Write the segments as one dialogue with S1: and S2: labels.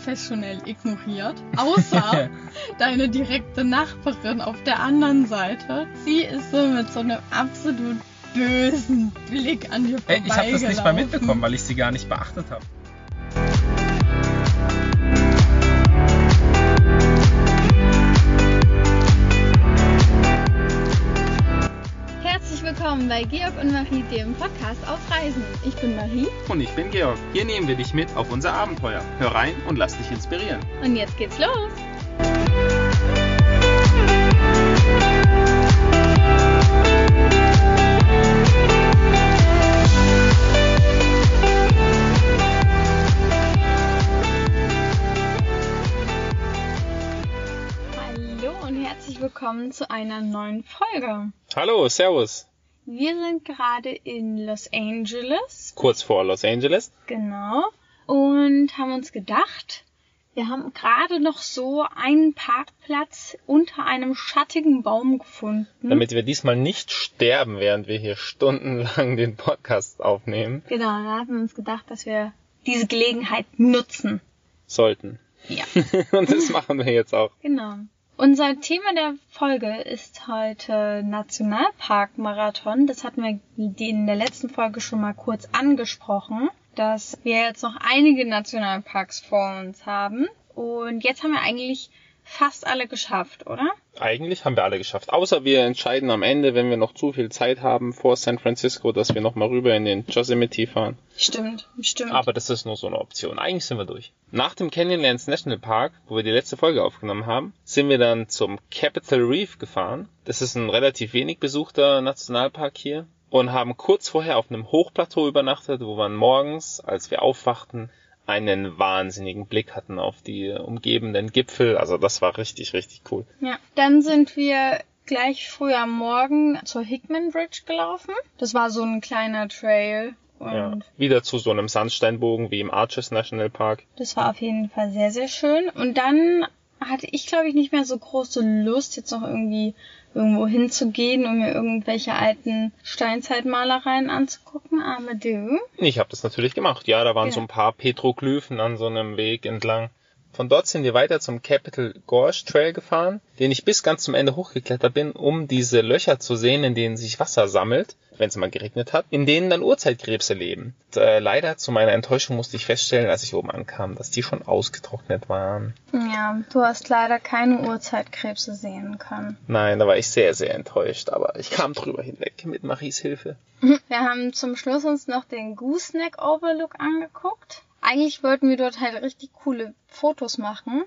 S1: professionell ignoriert, außer deine direkte Nachbarin auf der anderen Seite. Sie ist so mit so einem absolut bösen Blick an dir
S2: Ey, ich habe das nicht mal
S1: vorbeigelaufen.
S2: mitbekommen, weil ich sie gar nicht beachtet habe.
S1: Willkommen bei Georg und Marie, dem Podcast auf Reisen. Ich bin Marie
S2: Und ich bin Georg. Hier nehmen wir dich mit auf unser Abenteuer. Hör rein und lass dich inspirieren.
S1: und jetzt geht's los. Hallo und herzlich willkommen zu einer neuen Folge.
S2: Hallo, Servus.
S1: Wir sind gerade in Los Angeles,
S2: Kurz vor Los Angeles.
S1: genau, und haben uns gedacht, wir haben gerade noch so einen Parkplatz unter einem schattigen Baum gefunden.
S2: Damit wir diesmal nicht sterben, während wir hier stundenlang den Podcast aufnehmen
S1: Genau, da haben wir uns gedacht, dass wir diese Gelegenheit nutzen.
S2: sollten.
S1: Ja,
S2: und das machen wir jetzt auch.
S1: genau. Unser Thema der Folge ist heute Nationalpark-Marathon. Das hatten wir in der letzten Folge schon mal kurz angesprochen, dass wir jetzt noch einige Nationalparks vor uns haben. Und jetzt haben wir eigentlich fast alle geschafft, oder?
S2: Eigentlich haben wir alle geschafft. Außer wir entscheiden am Ende, wenn wir noch zu viel Zeit haben vor San Francisco, dass wir nochmal rüber in den Yosemite fahren.
S1: Stimmt, stimmt.
S2: Aber das ist nur so eine Option. Eigentlich sind wir durch. Nach dem Canyonlands National Park, wo wir die letzte Folge aufgenommen haben, sind wir dann zum Capitol Reef gefahren. Das ist ein relativ wenig besuchter Nationalpark hier. Und haben kurz vorher auf einem Hochplateau übernachtet, wo wir morgens, als wir aufwachten, einen wahnsinnigen Blick hatten auf die umgebenden Gipfel. Also das war richtig, richtig cool.
S1: Ja, dann sind wir gleich früh am Morgen zur Hickman Bridge gelaufen. Das war so ein kleiner Trail und
S2: Ja. Wieder zu so einem Sandsteinbogen wie im Arches National Park.
S1: das war auf jeden Fall sehr, sehr schön. Und dann hatte ich, glaube ich, nicht mehr so große Lust, jetzt noch irgendwie irgendwo hinzugehen, um mir irgendwelche alten Steinzeitmalereien anzugucken. Aber du?
S2: Ich habe das natürlich gemacht. Ja, da waren
S1: Ja.
S2: so ein paar Petroglyphen an so einem Weg entlang. Von dort sind wir weiter zum Capital Gorge Trail gefahren, den ich bis ganz zum Ende hochgeklettert bin, um diese Löcher zu sehen, in denen sich Wasser sammelt, wenn es mal geregnet hat, in denen dann Urzeitkrebse leben. Und, äh, leider zu meiner Enttäuschung musste ich feststellen, als ich oben ankam, dass die schon ausgetrocknet waren.
S1: Ja, du hast leider keine Urzeitkrebse sehen können.
S2: Nein, da war ich sehr, sehr enttäuscht, aber ich kam drüber hinweg mit Maries Hilfe.
S1: Wir haben zum Schluss uns noch den Gooseneck Overlook angeguckt. Eigentlich wollten wir dort halt richtig coole Fotos machen.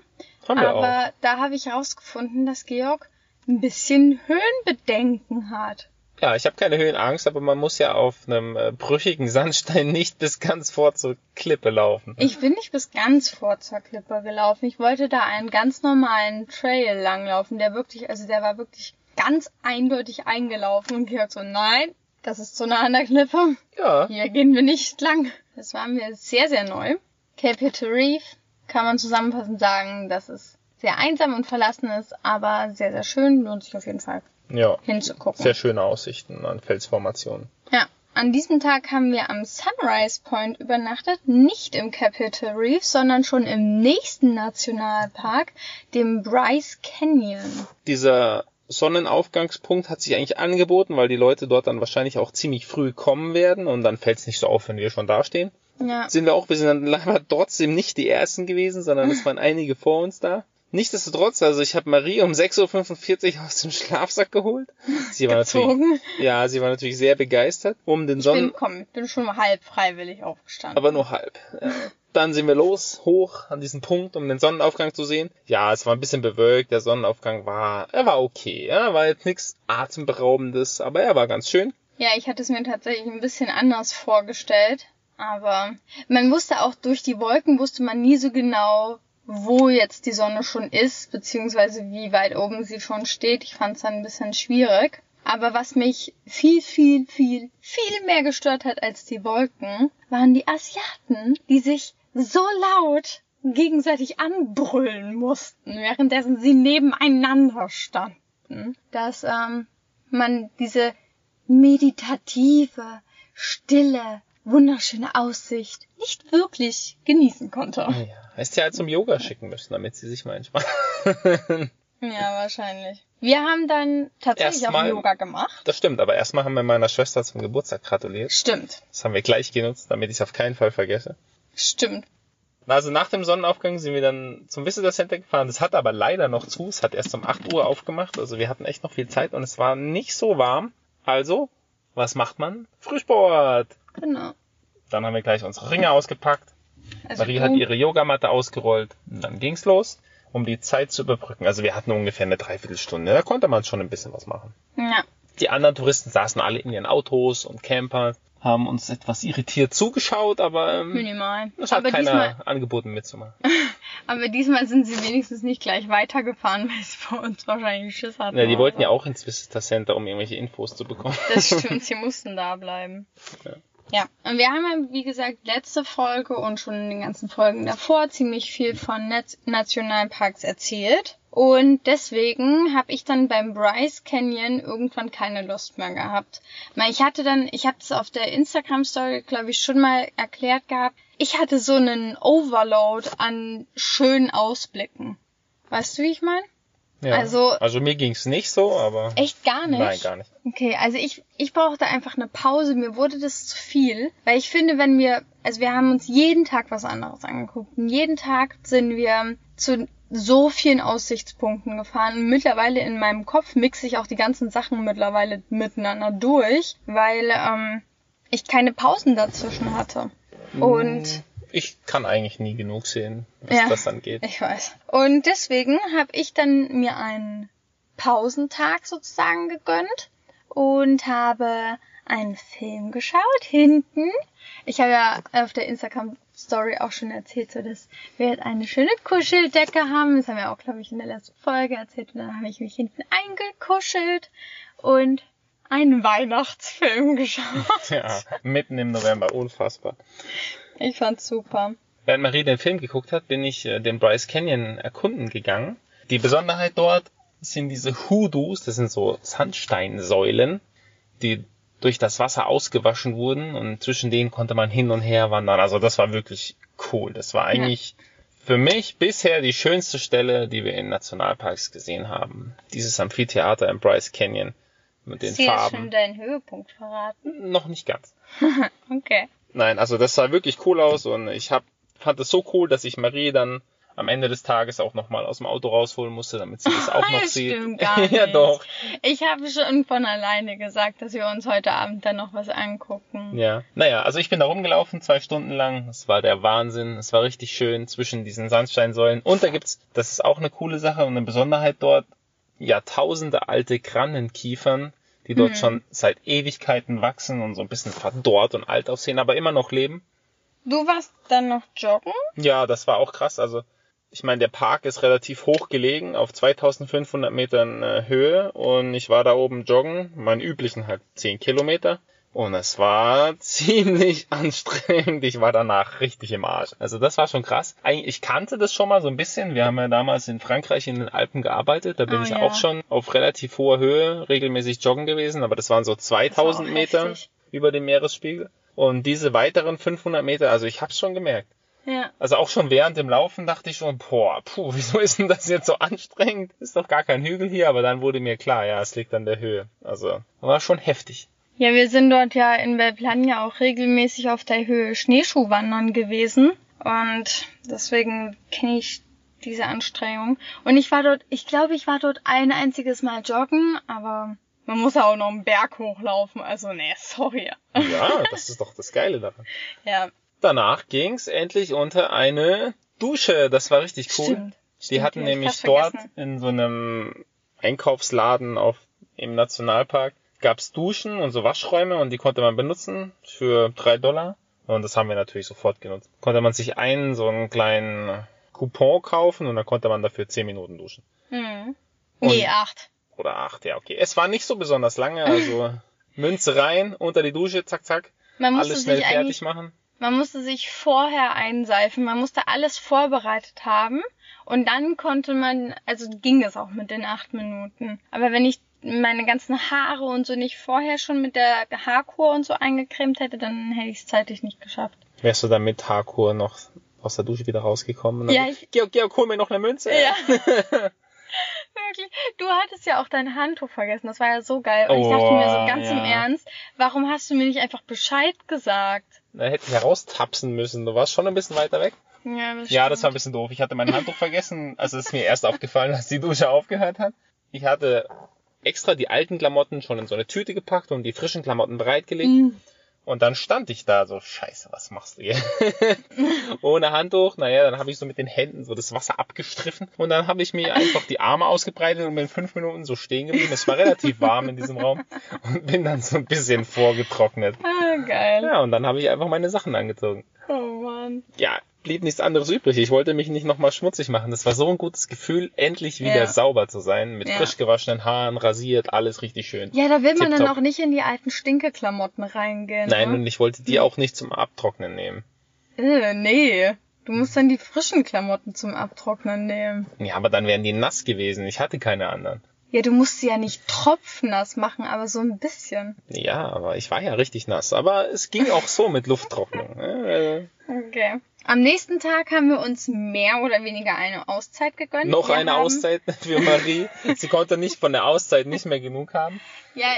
S2: Haben wir
S1: aber da habe ich herausgefunden, dass Georg ein bisschen Höhenbedenken hat.
S2: Ja, ich habe keine Höhenangst, aber man muss ja auf einem äh, brüchigen Sandstein nicht bis ganz vor zur Klippe laufen.
S1: Ich bin nicht bis ganz vor zur Klippe gelaufen. Ich wollte da einen ganz normalen Trail langlaufen, der wirklich, also der war wirklich ganz eindeutig eingelaufen und Georg so, nein, das ist zu nah an der Klippe.
S2: Ja,
S1: Hier gehen wir nicht lang. Das war mir sehr, sehr neu. Capitol Reef kann man zusammenfassend sagen, dass es sehr einsam und verlassen ist, aber sehr, sehr schön. Lohnt sich auf jeden Fall
S2: ja.
S1: hinzugucken.
S2: Sehr schöne Aussichten an Felsformationen.
S1: Ja. An diesem Tag haben wir am Sunrise Point übernachtet, nicht im Capitol Reef, sondern schon im nächsten Nationalpark, dem Bryce Canyon.
S2: Dieser Sonnenaufgangspunkt hat sich eigentlich angeboten, weil die Leute dort dann wahrscheinlich auch ziemlich früh kommen werden und dann fällt es nicht so auf, wenn wir schon dastehen.
S1: Ja.
S2: Sind wir auch, wir sind dann leider trotzdem nicht die Ersten gewesen, sondern es waren einige vor uns da. Nichtsdestotrotz, also ich habe Marie um 6.45 Uhr aus dem Schlafsack geholt. Sie war natürlich, ja, sie war natürlich sehr begeistert, um den
S1: Ich
S2: Sonnen,
S1: bin, komm, ich bin schon halb freiwillig aufgestanden.
S2: aber nur halb. Dann sind wir los, hoch an diesen Punkt, um den Sonnenaufgang zu sehen. Ja, es war ein bisschen bewölkt, der Sonnenaufgang war, er war okay, ja, war jetzt nichts atemberaubendes, aber er war ganz schön.
S1: Ja, ich hatte es mir tatsächlich ein bisschen anders vorgestellt. Aber man wusste auch durch die Wolken wusste man nie so genau, wo jetzt die Sonne schon ist, beziehungsweise wie weit oben sie schon steht. Ich fand es dann ein bisschen schwierig. Aber was mich viel, viel, viel, viel mehr gestört hat als die Wolken, waren die Asiaten, die sich so laut gegenseitig anbrüllen mussten, währenddessen sie nebeneinander standen, dass ähm, man diese meditative, stille wunderschöne Aussicht nicht wirklich genießen konnte.
S2: Ja, hättest ja halt zum Yoga schicken müssen, damit sie sich mal entspannen.
S1: Ja, wahrscheinlich. Wir haben dann tatsächlich
S2: Erstmal-
S1: auch Yoga gemacht.
S2: Das stimmt, aber erstmal haben wir meiner Schwester zum Geburtstag gratuliert.
S1: Stimmt.
S2: Das haben wir gleich genutzt, damit ich es auf keinen Fall vergesse.
S1: Stimmt.
S2: Also nach dem Sonnenaufgang sind wir dann zum Visitor Center gefahren. Das hat aber leider noch zu. Es hat erst um 8 Uhr aufgemacht. Also wir hatten echt noch viel Zeit und es war nicht so warm. Also, was macht man? Frühsport!
S1: Genau.
S2: Dann haben wir gleich unsere Ringe ausgepackt.
S1: Also
S2: Marie hat ihre Yogamatte ausgerollt. Und dann ging's los, um die Zeit zu überbrücken. Also wir hatten ungefähr eine Dreiviertelstunde. Da konnte man schon ein bisschen was machen.
S1: Ja.
S2: Die anderen Touristen saßen alle in ihren Autos und Camper, haben uns etwas irritiert zugeschaut, aber ähm,
S1: Minimal.
S2: es hat
S1: Aber
S2: keiner
S1: diesmal,
S2: angeboten mitzumachen.
S1: aber diesmal sind sie wenigstens nicht gleich weitergefahren, weil sie vor uns wahrscheinlich Schiss hatten.
S2: Ja, die wollten
S1: so.
S2: ja auch ins Visitor Center, um irgendwelche Infos zu bekommen.
S1: Das stimmt, sie mussten da bleiben.
S2: Ja.
S1: Ja, und wir haben ja, wie gesagt, letzte Folge und schon in den ganzen Folgen davor ziemlich viel von Net Nationalparks erzählt. Und deswegen habe ich dann beim Bryce Canyon irgendwann keine Lust mehr gehabt. Weil ich hatte dann, ich habe es auf der Instagram-Story, glaube ich, schon mal erklärt gehabt, ich hatte so einen Overload an schönen Ausblicken. Weißt du, wie ich meine?
S2: Ja.
S1: Also-
S2: also mir ging's nicht so, aber
S1: Echt gar nicht?
S2: nein, gar nicht.
S1: Okay, also ich, ich brauchte einfach eine Pause. Mir wurde das zu viel. Weil ich finde, wenn wir, also wir haben uns jeden Tag was anderes angeguckt. Und jeden Tag sind wir zu so vielen Aussichtspunkten gefahren. Und mittlerweile in meinem Kopf mixe ich auch die ganzen Sachen mittlerweile miteinander durch, weil ähm, ich keine Pausen dazwischen hatte. Und
S2: Ich kann eigentlich nie genug sehen, was
S1: Ja.
S2: das angeht.
S1: Ich weiß. Und deswegen habe ich dann mir einen Pausentag sozusagen gegönnt und habe einen Film geschaut hinten. Ich habe ja auf der Instagram Story auch schon erzählt, so dass wir jetzt eine schöne Kuscheldecke haben. Das haben wir auch, glaube ich, in der letzten Folge erzählt. Und dann habe ich mich hinten eingekuschelt und einen Weihnachtsfilm geschaut.
S2: Ja, mitten im November, unfassbar.
S1: Ich fand's super.
S2: Während Marie den Film geguckt hat, bin ich äh, den Bryce Canyon erkunden gegangen. Die Besonderheit dort sind diese Hoodoos, das sind so Sandsteinsäulen, die durch das Wasser ausgewaschen wurden und zwischen denen konnte man hin und her wandern. Also das war wirklich cool. Das war eigentlich für mich bisher die schönste Stelle, die wir in Nationalparks gesehen haben. Dieses Amphitheater im Bryce Canyon mit den
S1: Hast du schon
S2: Farben.
S1: deinen Höhepunkt verraten?
S2: Noch nicht ganz.
S1: Okay.
S2: Nein, also das sah wirklich cool aus und ich hab, fand es so cool, dass ich Marie dann am Ende des Tages auch nochmal aus dem Auto rausholen musste, damit sie das auch noch
S1: Das
S2: sieht.
S1: stimmt gar nicht.
S2: ja doch.
S1: Ich habe schon von alleine gesagt, dass wir uns heute Abend dann noch was angucken.
S2: Ja. Naja, also ich bin da rumgelaufen, zwei Stunden lang. Es war der Wahnsinn. Es war richtig schön zwischen diesen Sandsteinsäulen. Und da gibt's, das ist auch eine coole Sache und eine Besonderheit dort, Jahrtausende alte Grannenkiefern, die dort
S1: Mhm.
S2: schon seit Ewigkeiten wachsen und so ein bisschen verdorrt und alt aussehen, aber immer noch leben.
S1: Du warst dann noch joggen?
S2: Ja, das war auch krass. Also, ich meine, der Park ist relativ hoch gelegen, auf 2500 Metern äh, Höhe und ich war da oben joggen, meinen üblichen halt 10 Kilometer. Und es war ziemlich anstrengend. Ich war danach richtig im Arsch. Also das war schon krass. Eigentlich, ich kannte das schon mal so ein bisschen. Wir haben ja damals in Frankreich in den Alpen gearbeitet. Da bin
S1: Oh,
S2: ich
S1: ja.
S2: auch schon auf relativ hoher Höhe regelmäßig joggen gewesen. Aber das waren so 2000
S1: auch
S2: Meter
S1: heftig.
S2: über dem Meeresspiegel. Und diese weiteren 500 Meter, also ich hab's schon gemerkt.
S1: Ja.
S2: Also auch schon während dem Laufen dachte ich schon, boah, puh, wieso ist denn das jetzt so anstrengend? Ist doch gar kein Hügel hier, aber dann wurde mir klar, ja, es liegt an der Höhe. Also war schon heftig.
S1: Ja, wir sind dort ja in Belplania auch regelmäßig auf der Höhe Schneeschuhwandern gewesen. Und deswegen kenne ich diese Anstrengung. Und ich war dort, ich glaube, ich war dort ein einziges Mal joggen, aber man muss ja auch noch einen Berg hochlaufen. Also, nee, sorry.
S2: Ja, das ist doch das Geile daran.
S1: Ja,
S2: Danach ging's endlich unter eine Dusche. Das war richtig cool.
S1: stimmt.
S2: Die
S1: Stimmt,
S2: hatten nämlich dort
S1: vergessen.
S2: in so einem Einkaufsladen auf, im Nationalpark gab's Duschen und so Waschräume und die konnte man benutzen für drei Dollar. Und das haben wir natürlich sofort genutzt. Konnte man sich einen so einen kleinen Coupon kaufen und dann konnte man dafür zehn Minuten duschen.
S1: Hm.
S2: Und-
S1: Nee, acht.
S2: Oder acht, ja, okay. Es war nicht so besonders lange, also Münze rein, unter die Dusche, zack, zack.
S1: Man musste
S2: Alles schnell
S1: sich
S2: fertig machen.
S1: Man musste sich vorher einseifen, man musste alles vorbereitet haben und dann konnte man, also ging es auch mit den acht Minuten. Aber wenn ich meine ganzen Haare und so nicht vorher schon mit der Haarkur und so eingecremt hätte, dann hätte ich es zeitlich nicht geschafft.
S2: Wärst du dann mit Haarkur noch aus der Dusche wieder rausgekommen?
S1: Ja, ich-
S2: Georg, Georg, hol mir noch eine Münze.
S1: Ja. Wirklich. Du hattest ja auch dein Handtuch vergessen. Das war ja so geil. Und ich dachte mir so
S2: Oh,
S1: ganz im
S2: ja.
S1: Ernst, warum hast du mir nicht einfach Bescheid gesagt?
S2: Da hätte ich heraustapsen müssen. Du warst schon ein bisschen weiter weg.
S1: Ja, das,
S2: Ja, das war ein bisschen doof. Ich hatte mein Handtuch vergessen. Also es ist mir erst aufgefallen, als die Dusche aufgehört hat. Ich hatte extra die alten Klamotten schon in so eine Tüte gepackt und die frischen Klamotten bereitgelegt.
S1: Mm.
S2: Und dann stand ich da so, scheiße, was machst du hier? Ohne Handtuch. Naja, dann habe ich so mit den Händen so das Wasser abgestriffen. Und dann habe ich mir einfach die Arme ausgebreitet und bin fünf Minuten so stehen geblieben. Es war relativ warm in diesem Raum. Und bin dann so ein bisschen vorgetrocknet.
S1: Ah, geil.
S2: Ja, und dann habe ich einfach meine Sachen angezogen.
S1: Oh Mann.
S2: Ja, blieb nichts anderes übrig. Ich wollte mich nicht nochmal schmutzig machen. Das war so ein gutes Gefühl, endlich wieder
S1: Ja.
S2: sauber zu sein. Mit
S1: Ja.
S2: frisch gewaschenen Haaren, rasiert, alles richtig schön.
S1: Ja, da will man dann
S2: Tipptopp.
S1: auch nicht in die alten Stinkeklamotten reingehen.
S2: Nein,
S1: ne?
S2: und ich wollte die auch nicht zum Abtrocknen nehmen.
S1: Äh, nee. Du musst dann die frischen Klamotten zum Abtrocknen nehmen.
S2: Ja, aber dann wären die nass gewesen. Ich hatte keine anderen.
S1: Ja, du musst sie ja nicht tropfnass machen, aber so ein bisschen.
S2: Ja, aber ich war ja richtig nass. Aber es ging auch so mit Lufttrocknung. Äh,
S1: Okay. Am nächsten Tag haben wir uns mehr oder weniger eine Auszeit gegönnt.
S2: noch
S1: Wir
S2: eine
S1: haben,
S2: Auszeit für Marie. Sie konnte nicht von der Auszeit nicht mehr genug haben.
S1: Ja,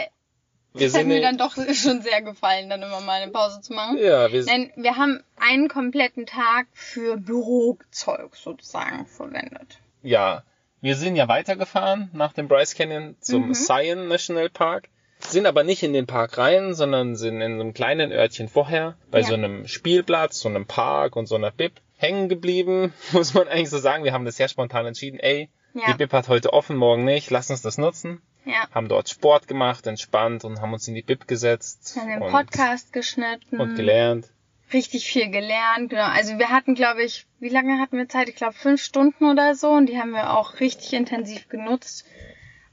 S2: Wir
S1: es hat mir dann doch schon sehr gefallen, dann immer mal eine Pause zu machen.
S2: ja, wir
S1: Nein, wir haben einen kompletten Tag für Bürozeug sozusagen verwendet.
S2: ja, wir sind ja weitergefahren nach dem Bryce Canyon zum
S1: Mhm.
S2: Zion National Park. Sind aber nicht in den Park rein, sondern sind in so einem kleinen Örtchen vorher bei
S1: Ja.
S2: so einem Spielplatz, so einem Park und so einer Bib hängen geblieben, muss man eigentlich so sagen. Wir haben das sehr spontan entschieden. Ey, die
S1: Ja,
S2: Bib hat heute offen, morgen nicht. Lass uns das nutzen.
S1: ja.
S2: Haben dort Sport gemacht, entspannt und haben uns in die Bib gesetzt
S1: Haben den Podcast geschnitten.
S2: und gelernt.
S1: richtig viel gelernt. Genau. Also wir hatten, glaube ich, wie lange hatten wir Zeit? Ich glaube fünf Stunden oder so. Und die haben wir auch richtig intensiv genutzt.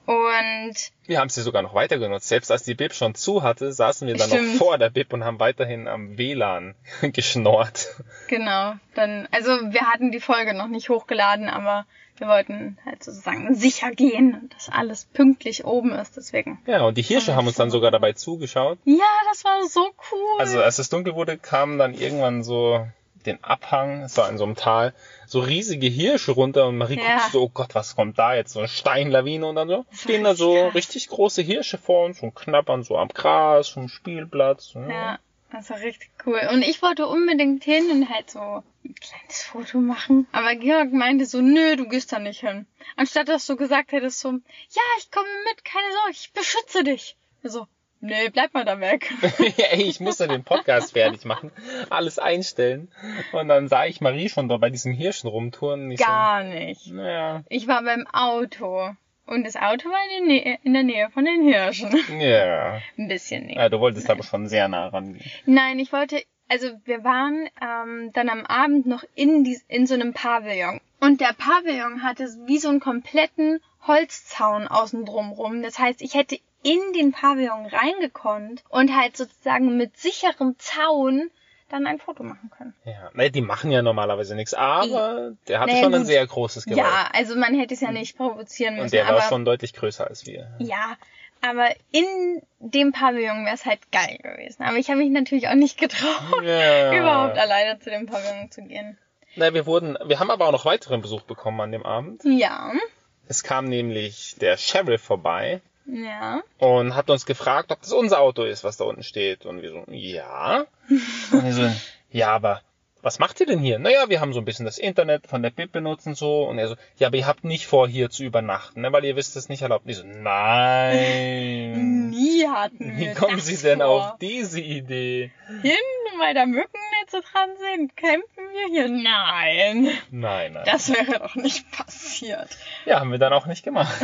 S1: Und
S2: Wir haben sie sogar noch weiter genutzt. Selbst als die Bib schon zu hatte, saßen wir dann
S1: Stimmt.
S2: noch vor der Bib und haben weiterhin am WLAN geschnorrt.
S1: genau, dann, also wir hatten die Folge noch nicht hochgeladen, aber wir wollten halt sozusagen sicher gehen, dass alles pünktlich oben ist. Deswegen.
S2: Ja, und die Hirsche haben uns dann sogar dabei zugeschaut.
S1: Ja, das war so cool.
S2: Also als es dunkel wurde, kamen dann irgendwann so den Abhang, es war in so einem Tal, so riesige Hirsche runter und Marie
S1: Ja.
S2: guckt so, oh Gott, was kommt da jetzt? So eine Steinlawine und dann so stehen da so richtig große Hirsche vor uns und knabbern so am Gras, vom Spielplatz.
S1: Ja, das war richtig cool. Und ich wollte unbedingt hin und halt so ein kleines Foto machen. Aber Georg meinte so, nö, du gehst da nicht hin. Anstatt dass du gesagt hättest so, ja, ich komme mit, keine Sorge, ich beschütze dich. So, nee, bleib mal da weg.
S2: Ey, ich musste den Podcast fertig machen, alles einstellen. Und dann sah ich Marie schon da bei diesen Hirschen rumtouren.
S1: Gar nicht.
S2: so, naja,
S1: Ich war beim Auto. Und das Auto war in, der Nähe, in der Nähe von den Hirschen.
S2: ja.
S1: Ein bisschen näher.
S2: ja. Du wolltest aber schon sehr nah rangehen.
S1: Nein, ich wollte, also wir waren ähm, dann am Abend noch in, dies, in so einem Pavillon. Und der Pavillon hatte wie so einen kompletten Holzzaun außen drum rum. Das heißt, ich hätte in den Pavillon reingekonnt und halt sozusagen mit sicherem Zaun dann ein Foto machen können.
S2: Ja, ne, die machen ja normalerweise nichts, aber der hatte
S1: Naja,
S2: schon ein
S1: gut.
S2: sehr großes Gewalt.
S1: Ja, also man hätte es ja nicht provozieren müssen.
S2: Und der
S1: aber,
S2: war schon deutlich größer als wir.
S1: Ja, aber in dem Pavillon wäre es halt geil gewesen. Aber ich habe mich natürlich auch nicht getraut,
S2: Ja.
S1: überhaupt alleine zu dem Pavillon zu gehen.
S2: Na, wir wurden, wir haben aber auch noch weiteren Besuch bekommen an dem Abend.
S1: Ja,
S2: Es kam nämlich der Sheriff vorbei
S1: ja.
S2: und hat uns gefragt, ob das unser Auto ist, was da unten steht. Und wir so, ja. Und wir so, ja, aber was macht ihr denn hier? Naja, wir haben so ein bisschen das Internet von der BIP benutzt und so. Und er so, ja, aber ihr habt nicht vor, hier zu übernachten, ne? weil ihr wisst es nicht erlaubt. Und ich so, nein.
S1: Nie hatten wir
S2: Wie kommen Sie denn
S1: vor.
S2: auf diese Idee?
S1: Hin, weil da Mückennetze dran sind, campen wir hier? Nein.
S2: Nein, nein.
S1: Das wäre doch nicht passiert.
S2: Ja, haben wir dann auch nicht gemacht.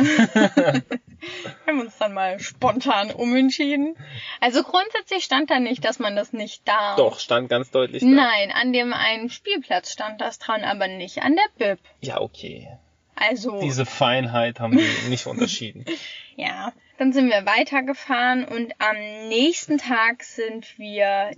S1: Wir haben uns dann mal spontan umentschieden. Also grundsätzlich stand da nicht, dass man das nicht darf.
S2: Doch, stand ganz deutlich da.
S1: Nein, an dem einen Spielplatz stand das dran, aber nicht an der Bib.
S2: Ja, okay.
S1: Also,
S2: Diese Feinheit haben wir nicht unterschieden.
S1: ja. Dann sind wir weitergefahren und am nächsten Tag sind wir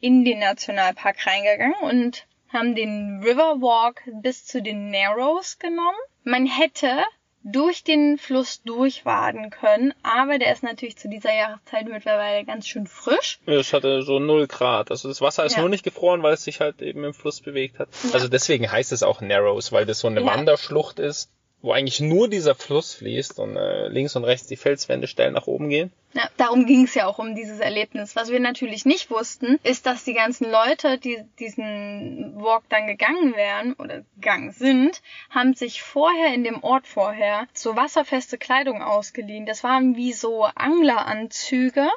S1: in den Nationalpark reingegangen und haben den Riverwalk bis zu den Narrows genommen. Man hätte durch den Fluss durchwaden können, aber der ist natürlich zu dieser Jahreszeit mittlerweile ganz schön frisch.
S2: Ja, Es hatte so 0 Grad. Also das Wasser ist
S1: Ja.
S2: nur nicht gefroren, weil es sich halt eben im Fluss bewegt hat.
S1: Ja.
S2: Also deswegen heißt es auch Narrows, weil das so eine. Wanderschlucht ist, wo eigentlich nur dieser Fluss fließt und äh, links und rechts die Felswände steil nach oben gehen.
S1: Ja, darum ging es ja auch um dieses Erlebnis. Was wir natürlich nicht wussten, ist, dass die ganzen Leute, die diesen Walk dann gegangen wären oder gegangen sind, haben sich vorher in dem Ort vorher so wasserfeste Kleidung ausgeliehen. Das waren wie so Angleranzüge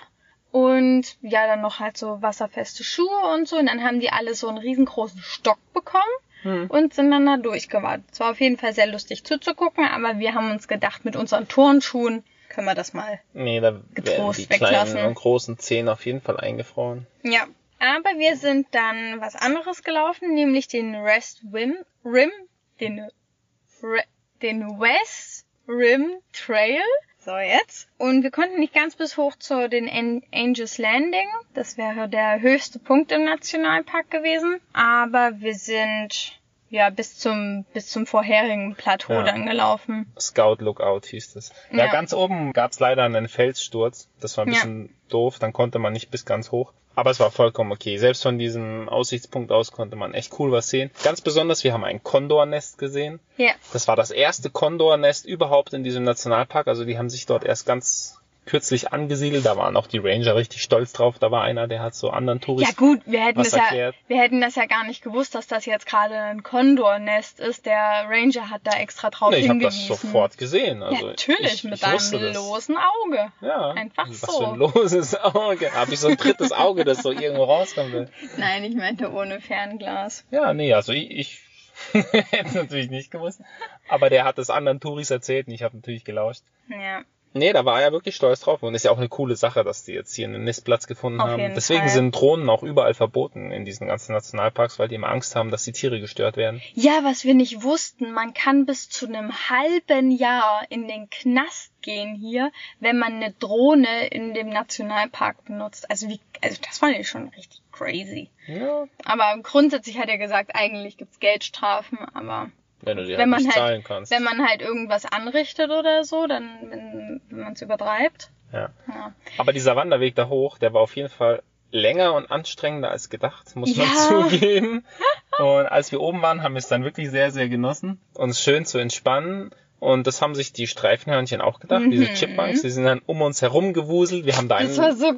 S1: und ja, dann noch halt so wasserfeste Schuhe und so. Und dann haben die alle so einen riesengroßen Stock bekommen
S2: Hm.
S1: und sind dann da durchgewartet. Es war auf jeden Fall sehr lustig zuzugucken, aber wir haben uns gedacht, mit unseren Turnschuhen können wir das mal
S2: Nee, da
S1: Getrost
S2: die
S1: weglassen.
S2: kleinen und großen Zehen auf jeden Fall eingefroren.
S1: Ja, aber wir sind dann was anderes gelaufen, nämlich den West Rim, Rim den, den West Rim Trail. So, jetzt. Und wir konnten nicht ganz bis hoch zu den An- Angels Landing. Das wäre der höchste Punkt im Nationalpark gewesen. Aber wir sind, ja, bis zum, bis zum vorherigen Plateau
S2: Ja.
S1: dann gelaufen.
S2: Scout Lookout hieß es. Ja,
S1: Ja.
S2: ganz oben gab's leider einen Felssturz. Das war ein
S1: Ja.
S2: bisschen doof, dann konnte man nicht bis ganz hoch. Aber es war vollkommen okay. Selbst von diesem Aussichtspunkt aus konnte man echt cool was sehen. Ganz besonders, wir haben ein Kondornest gesehen.
S1: Ja.
S2: Das war das erste Kondornest überhaupt in diesem Nationalpark. Also die haben sich dort erst ganz kürzlich angesiedelt. Da waren auch die Ranger richtig stolz drauf. Da war einer, der hat so anderen
S1: Ja
S2: Touristen.
S1: gut, wir hätten das ja,
S2: erklärt.
S1: wir hätten das ja gar nicht gewusst, dass das jetzt gerade ein Kondornest ist. Der Ranger hat da extra drauf
S2: Nee, ich habe das
S1: hingewiesen.
S2: sofort gesehen. Also
S1: ja, natürlich,
S2: ich,
S1: mit
S2: ich
S1: einem losen Auge.
S2: Ja,
S1: Einfach
S2: was
S1: so.
S2: für ein loses Auge. Habe ich so ein drittes Auge, das so irgendwo rauskommt.
S1: Nein, ich meinte ohne Fernglas.
S2: Ja, nee, also ich, ich hätte es natürlich nicht gewusst. Aber der hat es anderen Touris erzählt und ich habe natürlich gelauscht.
S1: Ja.
S2: Nee, da war er wirklich stolz drauf und ist ja auch eine coole Sache, dass die jetzt hier einen Nistplatz gefunden
S1: Auf
S2: haben. Deswegen
S1: Fall.
S2: sind Drohnen auch überall verboten in diesen ganzen Nationalparks, weil die immer Angst haben, dass die Tiere gestört werden.
S1: Ja, was wir nicht wussten, man kann bis zu einem halben Jahr in den Knast gehen hier, wenn man eine Drohne in dem Nationalpark benutzt. Also wie, also das fand ich schon richtig crazy.
S2: Ja,
S1: Aber grundsätzlich hat er gesagt, eigentlich gibt's Geldstrafen, aber
S2: wenn du die
S1: wenn
S2: halt
S1: man
S2: nicht
S1: halt,
S2: zahlen kannst.
S1: wenn man halt irgendwas anrichtet oder so, dann, wenn, wenn man es übertreibt.
S2: ja.
S1: Ja.
S2: Aber dieser Wanderweg da hoch, der war auf jeden Fall länger und anstrengender als gedacht, muss man
S1: Ja.
S2: zugeben. Und als wir oben waren, haben wir es dann wirklich sehr, sehr genossen, uns schön zu entspannen. Und das haben sich die Streifenhörnchen auch gedacht, diese
S1: Mhm.
S2: Chipmunks, die sind dann um uns herum gewuselt. Wir haben da
S1: Das war
S2: einen,
S1: so cool.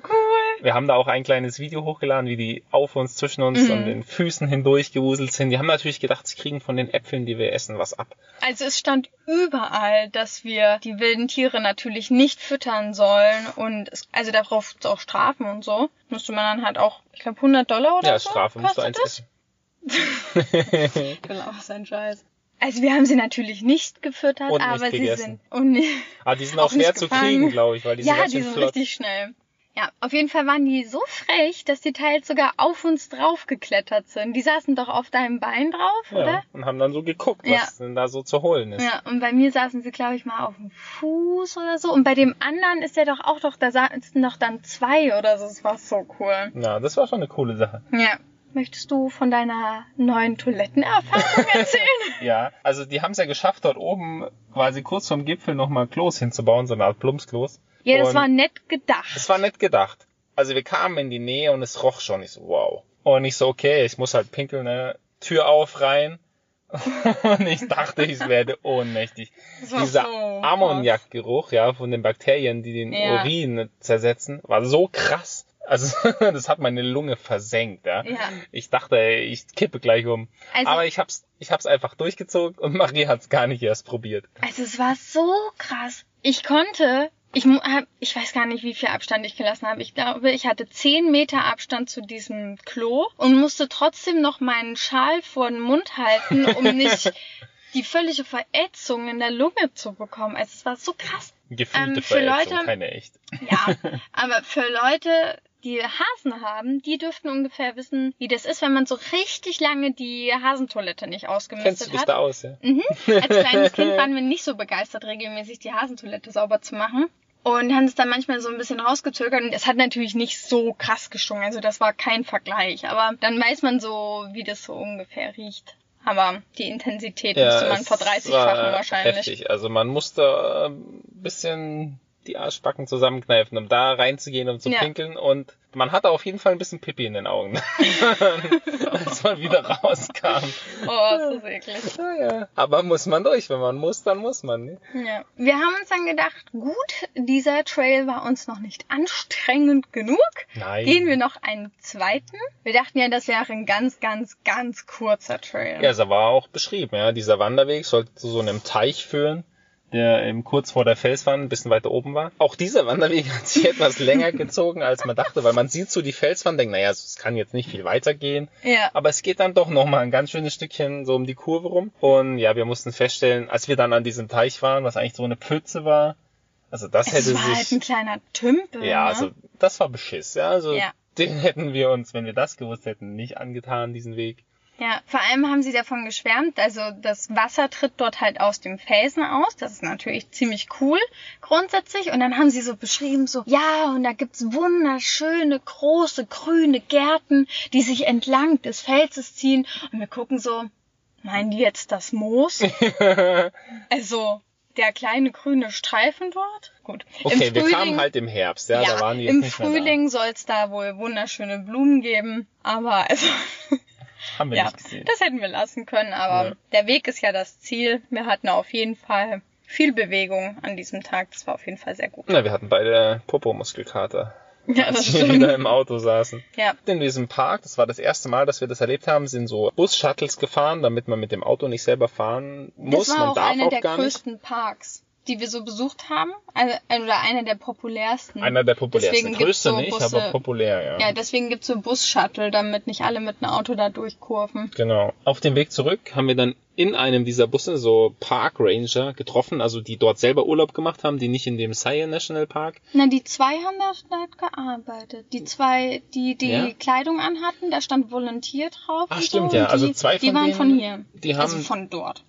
S2: Wir haben da auch ein kleines Video hochgeladen, wie die auf uns, zwischen uns
S1: Mhm.
S2: und den Füßen hindurch gewuselt sind. Die haben natürlich gedacht, sie kriegen von den Äpfeln, die wir essen, was ab.
S1: Also es stand überall, dass wir die wilden Tiere natürlich nicht füttern sollen und es, also darauf gibt's auch Strafen und so. Müsste man dann halt auch, ich glaube 100 Dollar oder
S2: ja,
S1: so.
S2: Strafe musst du eins
S1: das?
S2: essen.
S1: Genau, sein Scheiß. Also wir haben sie natürlich nicht gefüttert,
S2: Und nicht
S1: aber sie
S2: gegessen.
S1: sind und nicht,
S2: Aber die sind
S1: Auch
S2: auch schwer zu kriegen, glaube ich, weil die sind
S1: ja,
S2: ganz
S1: die sind
S2: flott.
S1: richtig schnell. Ja, auf jeden Fall waren die so frech, dass die teils sogar auf uns drauf geklettert sind. Die saßen doch auf deinem Bein drauf,
S2: Ja,
S1: oder?
S2: und haben dann so geguckt, was
S1: Ja.
S2: denn da so zu holen ist.
S1: Ja, und bei mir saßen sie, glaube ich, mal auf dem Fuß oder so. Und bei dem anderen ist der doch auch doch, da saßen doch dann zwei oder so. Das war so cool.
S2: Ja, das war schon eine coole Sache.
S1: Ja. Möchtest du von deiner neuen Toilettenerfahrung erzählen?
S2: Ja, also die haben es ja geschafft, dort oben quasi kurz vom Gipfel nochmal Klos hinzubauen, so eine Art Plumpsklos.
S1: Ja, das
S2: Und
S1: war nett gedacht.
S2: Es war nett gedacht. Also wir kamen in die Nähe und es roch schon. Ich so, wow. Und ich so, okay, ich muss halt pinkeln, ne? Tür auf, rein. und ich dachte, ich werde ohnmächtig.
S1: Das
S2: Dieser
S1: so
S2: Ammoniakgeruch, ja, von den Bakterien, die den
S1: Ja.
S2: Urin zersetzen, war so krass. Also, das hat meine Lunge versenkt, ja.
S1: Ja.
S2: Ich dachte, ey, ich kippe gleich um.
S1: Also-
S2: Aber ich hab's, ich hab's einfach durchgezogen und Marie hat's gar nicht erst probiert.
S1: Also es war so krass. Ich konnte, ich hab, ich weiß gar nicht, wie viel Abstand ich gelassen habe. Ich glaube, ich hatte zehn Meter Abstand zu diesem Klo und musste trotzdem noch meinen Schal vor den Mund halten, um nicht die völlige Verätzung in der Lunge zu bekommen. Also es war so krass.
S2: Gefühlte
S1: Ähm, für
S2: Verätzung,
S1: Leute-
S2: keine echt.
S1: Ja, aber für Leute, die Hasen haben, die dürften ungefähr wissen, wie das ist, wenn man so richtig lange die Hasentoilette nicht
S2: Kennst du
S1: ausgemistet
S2: dich
S1: hat.
S2: da aus, ja?
S1: Mhm. Als kleines Kind waren wir nicht so begeistert, regelmäßig die Hasentoilette sauber zu machen. Und haben es dann manchmal so ein bisschen rausgezögert. Und es hat natürlich nicht so krass gestunken. Also das war kein Vergleich. Aber dann weiß man so, wie das so ungefähr riecht. Aber die Intensität müsste man
S2: es
S1: verdreißigfachen
S2: war
S1: wahrscheinlich.
S2: Heftig. Also man musste ein bisschen die Arschbacken zusammenkneifen, um da reinzugehen, um zu
S1: Ja.
S2: pinkeln. Und man hatte auf jeden Fall ein bisschen Pipi in den Augen, als man wieder rauskam.
S1: Oh, ist das eklig.
S2: Naja. Aber muss man durch. Wenn man muss, dann muss man. Ne?
S1: Ja. Wir haben uns dann gedacht, gut, dieser Trail war uns noch nicht anstrengend genug.
S2: Nein.
S1: Gehen wir noch einen zweiten. Wir dachten ja, das wäre ein ganz, ganz, ganz kurzer Trail.
S2: Ja, es war auch beschrieben. Ja, dieser Wanderweg sollte zu so einem Teich führen, der eben kurz vor der Felswand ein bisschen weiter oben war. Auch dieser Wanderweg hat sich etwas länger gezogen, als man dachte, weil man sieht so die Felswand, denkt, naja, es kann jetzt nicht viel weitergehen.
S1: Ja.
S2: Aber es geht dann doch noch mal ein ganz schönes Stückchen so um die Kurve rum. Und ja, wir mussten feststellen, als wir dann an diesem Teich waren, was eigentlich so eine Pfütze war, also das
S1: Es
S2: hätte
S1: war halt ein
S2: sich,
S1: kleiner Tümpel.
S2: ja,
S1: ne?
S2: also das war Beschiss, ja, also
S1: Ja.
S2: den hätten wir uns, wenn wir das gewusst hätten, nicht angetan, diesen Weg.
S1: Ja, vor allem haben sie davon geschwärmt, also das Wasser tritt dort halt aus dem Felsen aus. Das ist natürlich ziemlich cool grundsätzlich. Und dann haben sie so beschrieben, so, ja, und da gibt's wunderschöne, große, grüne Gärten, die sich entlang des Felses ziehen. Und wir gucken so, meinen die jetzt das Moos? also der kleine grüne Streifen dort? Gut.
S2: Okay, wir kamen halt im Herbst, ja,
S1: ja,
S2: da waren die
S1: im Frühling soll's da wohl wunderschöne Blumen geben, aber also.
S2: Haben wir
S1: ja,
S2: nicht gesehen.
S1: das hätten wir lassen können, aber
S2: Ja.
S1: der Weg ist ja das Ziel. Wir hatten auf jeden Fall viel Bewegung an diesem Tag. Das war auf jeden Fall sehr gut.
S2: Na, wir hatten beide Popo-Muskelkater,
S1: Ja,
S2: als
S1: das
S2: wir
S1: stimmt.
S2: wieder im Auto saßen.
S1: Ja,
S2: In diesem Park, das war das erste Mal, dass wir das erlebt haben, sind so Bus-Shuttles gefahren, damit man mit dem Auto nicht selber fahren muss.
S1: das war
S2: man
S1: auch
S2: darf
S1: einer
S2: auch
S1: der
S2: gar nicht.
S1: größten Parks, die wir so besucht haben. Also, oder einer der populärsten.
S2: Einer der populärsten.
S1: Deswegen
S2: Größte
S1: so
S2: nicht,
S1: Busse-
S2: aber populär, ja.
S1: Ja, deswegen gibt's so Bus-Shuttle, damit nicht alle mit einem Auto da durchkurven.
S2: Genau. Auf dem Weg zurück haben wir dann in einem dieser Busse so Park Ranger getroffen, also die dort selber Urlaub gemacht haben, die nicht in dem Sire National Park.
S1: Na, die zwei haben da dort gearbeitet. Die zwei, die die
S2: Ja?
S1: Kleidung anhatten, da stand Volunteer drauf.
S2: Ach, stimmt,
S1: so.
S2: ja. Also
S1: die,
S2: zwei
S1: Die
S2: von
S1: waren
S2: denen,
S1: von hier.
S2: die haben-
S1: also von dort.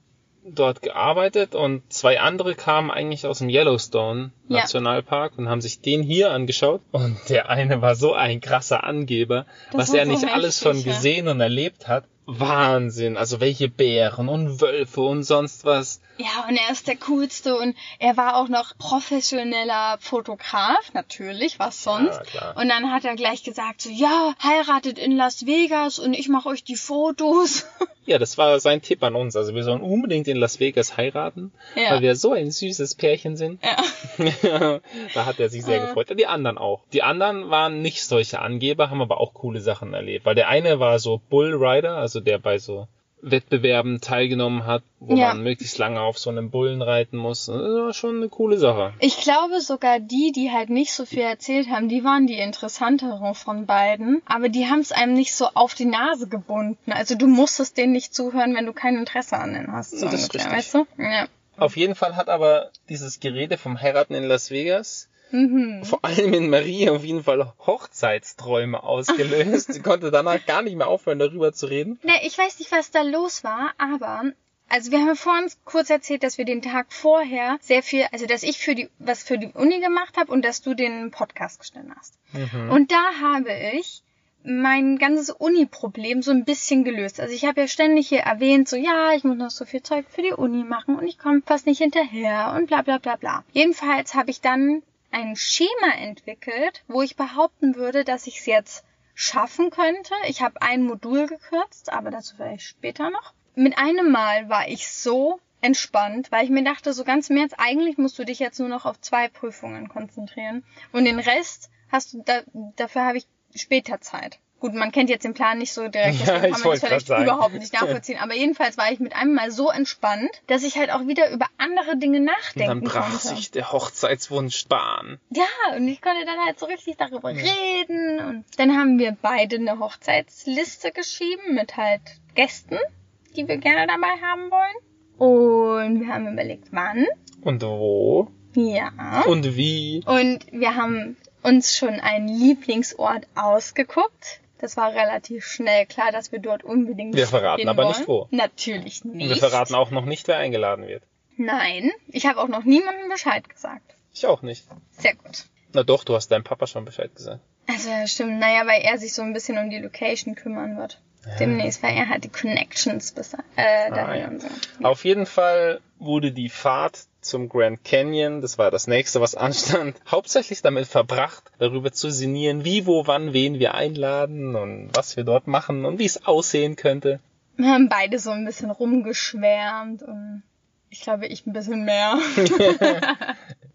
S2: Dort gearbeitet und zwei andere kamen eigentlich aus dem Yellowstone
S1: Ja.
S2: Nationalpark und haben sich den hier angeschaut. Und der eine war so ein krasser Angeber,
S1: Das
S2: was er
S1: so
S2: nicht alles
S1: heftig,
S2: schon gesehen und erlebt hat. Wahnsinn, also welche Bären und Wölfe und sonst was.
S1: Ja, und er ist der coolste und er war auch noch professioneller Fotograf, natürlich, was sonst.
S2: Ja, klar.
S1: Und dann hat er gleich gesagt, so, ja, heiratet in Las Vegas und ich mache euch die Fotos.
S2: Ja, das war sein Tipp an uns. Also wir sollen unbedingt in Las Vegas heiraten,
S1: Ja.
S2: weil wir so ein süßes Pärchen sind.
S1: ja.
S2: da hat er sich sehr
S1: Äh.
S2: gefreut. Die anderen auch. Die anderen waren nicht solche Angeber, haben aber auch coole Sachen erlebt. Weil der eine war so Bullrider, also der bei so Wettbewerben teilgenommen hat, wo
S1: Ja.
S2: man möglichst lange auf so einem Bullen reiten muss. Das war schon eine coole Sache.
S1: Ich glaube sogar die, die halt nicht so viel erzählt haben, die waren die interessanteren von beiden. Aber die haben es einem nicht so auf die Nase gebunden. Also du musstest denen nicht zuhören, wenn du kein Interesse an denen hast. So
S2: Das ist
S1: ungefähr,
S2: richtig.
S1: weißt du? Ja.
S2: Auf jeden Fall hat aber dieses Gerede vom Heiraten in Las Vegas
S1: Mhm.
S2: vor allem in Marie auf jeden Fall Hochzeitsträume ausgelöst. Sie konnte danach gar nicht mehr aufhören, darüber zu reden.
S1: Ne, ich weiß nicht, was da los war, aber also wir haben ja vorhin kurz erzählt, dass wir den Tag vorher sehr viel, also dass ich für die was für die Uni gemacht habe und dass du den Podcast gestellt hast. Und da habe ich mein ganzes Uni-Problem so ein bisschen gelöst. Also ich habe ja ständig hier erwähnt, so ja, ich muss noch so viel Zeug für die Uni machen und ich komme fast nicht hinterher und bla bla bla bla. Jedenfalls habe ich dann ein Schema entwickelt, wo ich behaupten würde, dass ich es jetzt schaffen könnte. Ich habe ein Modul gekürzt, aber dazu vielleicht später noch. Mit einem Mal war ich so entspannt, weil ich mir dachte, so ganz im Ernst, eigentlich musst du dich jetzt nur noch auf zwei Prüfungen konzentrieren. Und den Rest hast du, da, dafür habe ich später Zeit. Gut, man kennt jetzt den Plan nicht so direkt,
S2: Ja,
S1: deswegen
S2: ich
S1: kann man das vielleicht überhaupt nicht nachvollziehen. Aber jedenfalls war ich mit einem Mal so entspannt, dass ich halt auch wieder über andere Dinge
S2: Und
S1: nachdenken
S2: dann brach
S1: konnte.
S2: sich der Hochzeitswunsch Bahn.
S1: Ja, und ich konnte dann halt so richtig darüber reden. Und dann haben wir beide eine Hochzeitsliste geschrieben mit halt Gästen, die wir gerne dabei haben wollen. Und wir haben überlegt, wann.
S2: Und wo?
S1: Ja.
S2: Und wie?
S1: Und wir haben uns schon einen Lieblingsort ausgeguckt. Das war relativ schnell klar, dass wir dort unbedingt
S2: Wir verraten aber
S1: wollen.
S2: nicht wo.
S1: Natürlich
S2: Und
S1: nicht.
S2: wir verraten auch noch nicht, wer eingeladen wird.
S1: Nein, ich habe auch noch niemandem Bescheid gesagt.
S2: Ich auch nicht.
S1: Sehr gut.
S2: Na doch, du hast deinem Papa schon Bescheid gesagt.
S1: Also ja, stimmt, naja, weil er sich so ein bisschen um die Location kümmern wird. demnächst, weil er hat die Connections bis äh, dahin
S2: Ah, ja.
S1: und so.
S2: Auf jeden Fall wurde die Fahrt zum Grand Canyon, das war das nächste, was anstand, hauptsächlich damit verbracht, darüber zu sinnieren, wie, wo, wann, wen wir einladen und was wir dort machen und wie es aussehen könnte.
S1: Wir haben beide so ein bisschen rumgeschwärmt und ich glaube, ich ein bisschen mehr.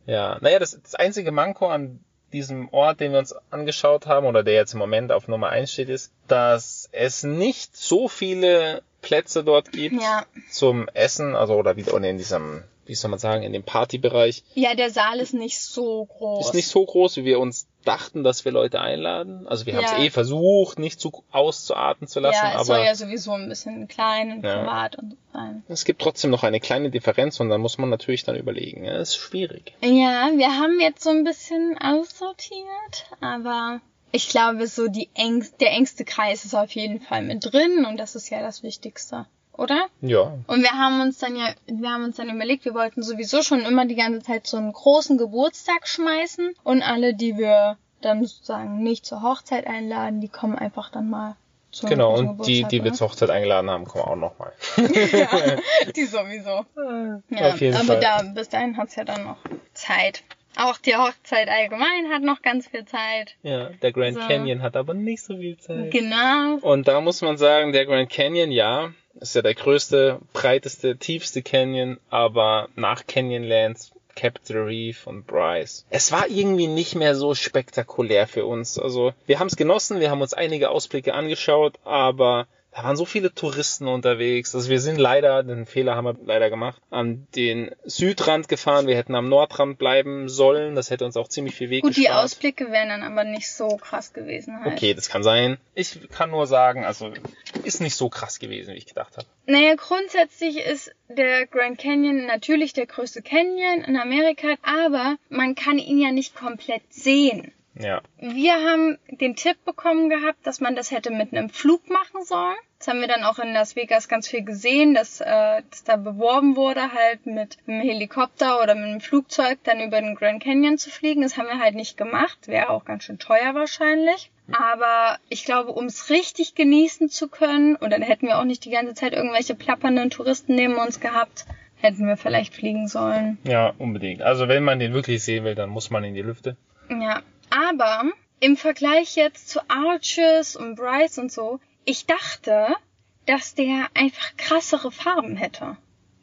S2: Ja, naja, das, das einzige Manko an diesem Ort, den wir uns angeschaut haben, oder der jetzt im Moment auf Nummer 1 steht, ist, dass es nicht so viele Plätze dort gibt
S1: ja.
S2: zum Essen, also oder wie oder in diesem, wie soll man sagen, in dem Partybereich.
S1: ja, der Saal ist nicht so groß.
S2: Ist nicht so groß, wie wir uns dachten, dass wir Leute einladen. Also wir haben
S1: Ja.
S2: es eh versucht, nicht zu auszuarten zu lassen,
S1: ja, es
S2: aber
S1: soll ja sowieso ein bisschen klein und
S2: Ja.
S1: privat und so sein.
S2: es gibt trotzdem noch eine kleine Differenz und dann muss man natürlich dann überlegen. Ja, ist schwierig.
S1: Ja, wir haben jetzt so ein bisschen aussortiert, aber ich glaube, so die engst, der engste Kreis ist auf jeden Fall mit drin und das ist ja das Wichtigste, oder?
S2: Ja,
S1: Und wir haben uns dann ja, wir haben uns dann überlegt, wir wollten sowieso schon immer die ganze Zeit so einen großen Geburtstag schmeißen und alle, die wir dann sozusagen nicht zur Hochzeit einladen, die kommen einfach dann mal zum
S2: genau.
S1: großen
S2: Und die, die wir
S1: oder?
S2: zur Hochzeit eingeladen haben, kommen auch nochmal.
S1: ja, die sowieso. Ja,
S2: Auf jeden
S1: aber
S2: Fall.
S1: da, bis dahin hat's ja dann noch Zeit. Auch die Hochzeit allgemein hat noch ganz viel Zeit.
S2: Ja, der Grand
S1: So.
S2: Canyon hat aber nicht so viel Zeit.
S1: Genau.
S2: Und da muss man sagen, der Grand Canyon, ja, ist ja der größte, breiteste, tiefste Canyon, aber nach Canyonlands, Capitol Reef und Bryce. Es war irgendwie nicht mehr so spektakulär für uns. Also, wir haben es genossen, wir haben uns einige Ausblicke angeschaut, aber da waren so viele Touristen unterwegs. Also wir sind leider, den Fehler haben wir leider gemacht, an den Südrand gefahren. Wir hätten am Nordrand bleiben sollen. Das hätte uns auch ziemlich viel Weg
S1: Gut, die
S2: gespart.
S1: Ausblicke wären dann aber nicht so krass gewesen halt.
S2: Okay, das kann sein. Ich kann nur sagen, also ist nicht so krass gewesen, wie ich gedacht habe.
S1: Naja, grundsätzlich ist der Grand Canyon natürlich der größte Canyon in Amerika, aber man kann ihn ja nicht komplett sehen.
S2: Ja.
S1: Wir haben den Tipp bekommen gehabt, dass man das hätte mit einem Flug machen sollen. Das haben wir dann auch in Las Vegas ganz viel gesehen, dass, äh, dass da beworben wurde, halt mit einem Helikopter oder mit einem Flugzeug dann über den Grand Canyon zu fliegen. Das haben wir halt nicht gemacht. Wäre auch ganz schön teuer wahrscheinlich. Aber ich glaube, um es richtig genießen zu können, und dann hätten wir auch nicht die ganze Zeit irgendwelche plappernden Touristen neben uns gehabt, hätten wir vielleicht fliegen sollen.
S2: Ja, unbedingt. Also wenn man den wirklich sehen will, dann muss man in die Lüfte.
S1: Ja, aber im Vergleich jetzt zu Arches und Bryce und so, ich dachte, dass der einfach krassere Farben hätte.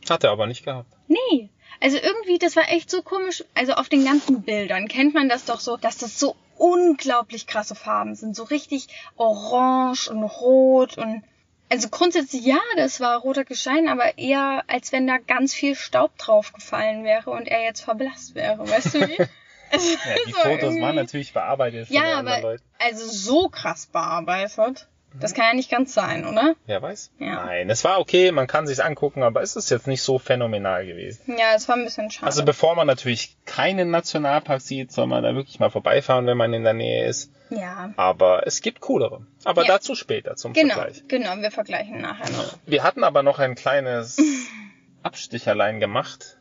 S2: Hat er aber nicht gehabt.
S1: Nee. Also irgendwie, das war echt so komisch. Also auf den ganzen Bildern kennt man das doch so, dass das so unglaublich krasse Farben sind. So richtig orange und rot und also grundsätzlich ja, das war roter Gestein, aber eher als wenn da ganz viel Staub drauf gefallen wäre und er jetzt verblasst wäre. Weißt du wie?
S2: Ja, die
S1: so
S2: Fotos
S1: irgendwie-
S2: waren natürlich bearbeitet von
S1: Ja,
S2: den anderen
S1: aber
S2: Leuten.
S1: also so krass bearbeitet. Das kann ja nicht ganz sein, oder?
S2: Wer weiß?
S1: Ja.
S2: Nein, es war okay, man kann sich's angucken, aber es ist jetzt nicht so phänomenal gewesen.
S1: Ja, es war ein bisschen schade.
S2: Also bevor man natürlich keinen Nationalpark sieht, soll man da wirklich mal vorbeifahren, wenn man in der Nähe ist.
S1: ja.
S2: Aber es gibt coolere. Aber
S1: Ja.
S2: dazu später zum
S1: Genau,
S2: Vergleich.
S1: genau, wir vergleichen nachher noch.
S2: Wir hatten aber noch ein kleines Absticherlein gemacht.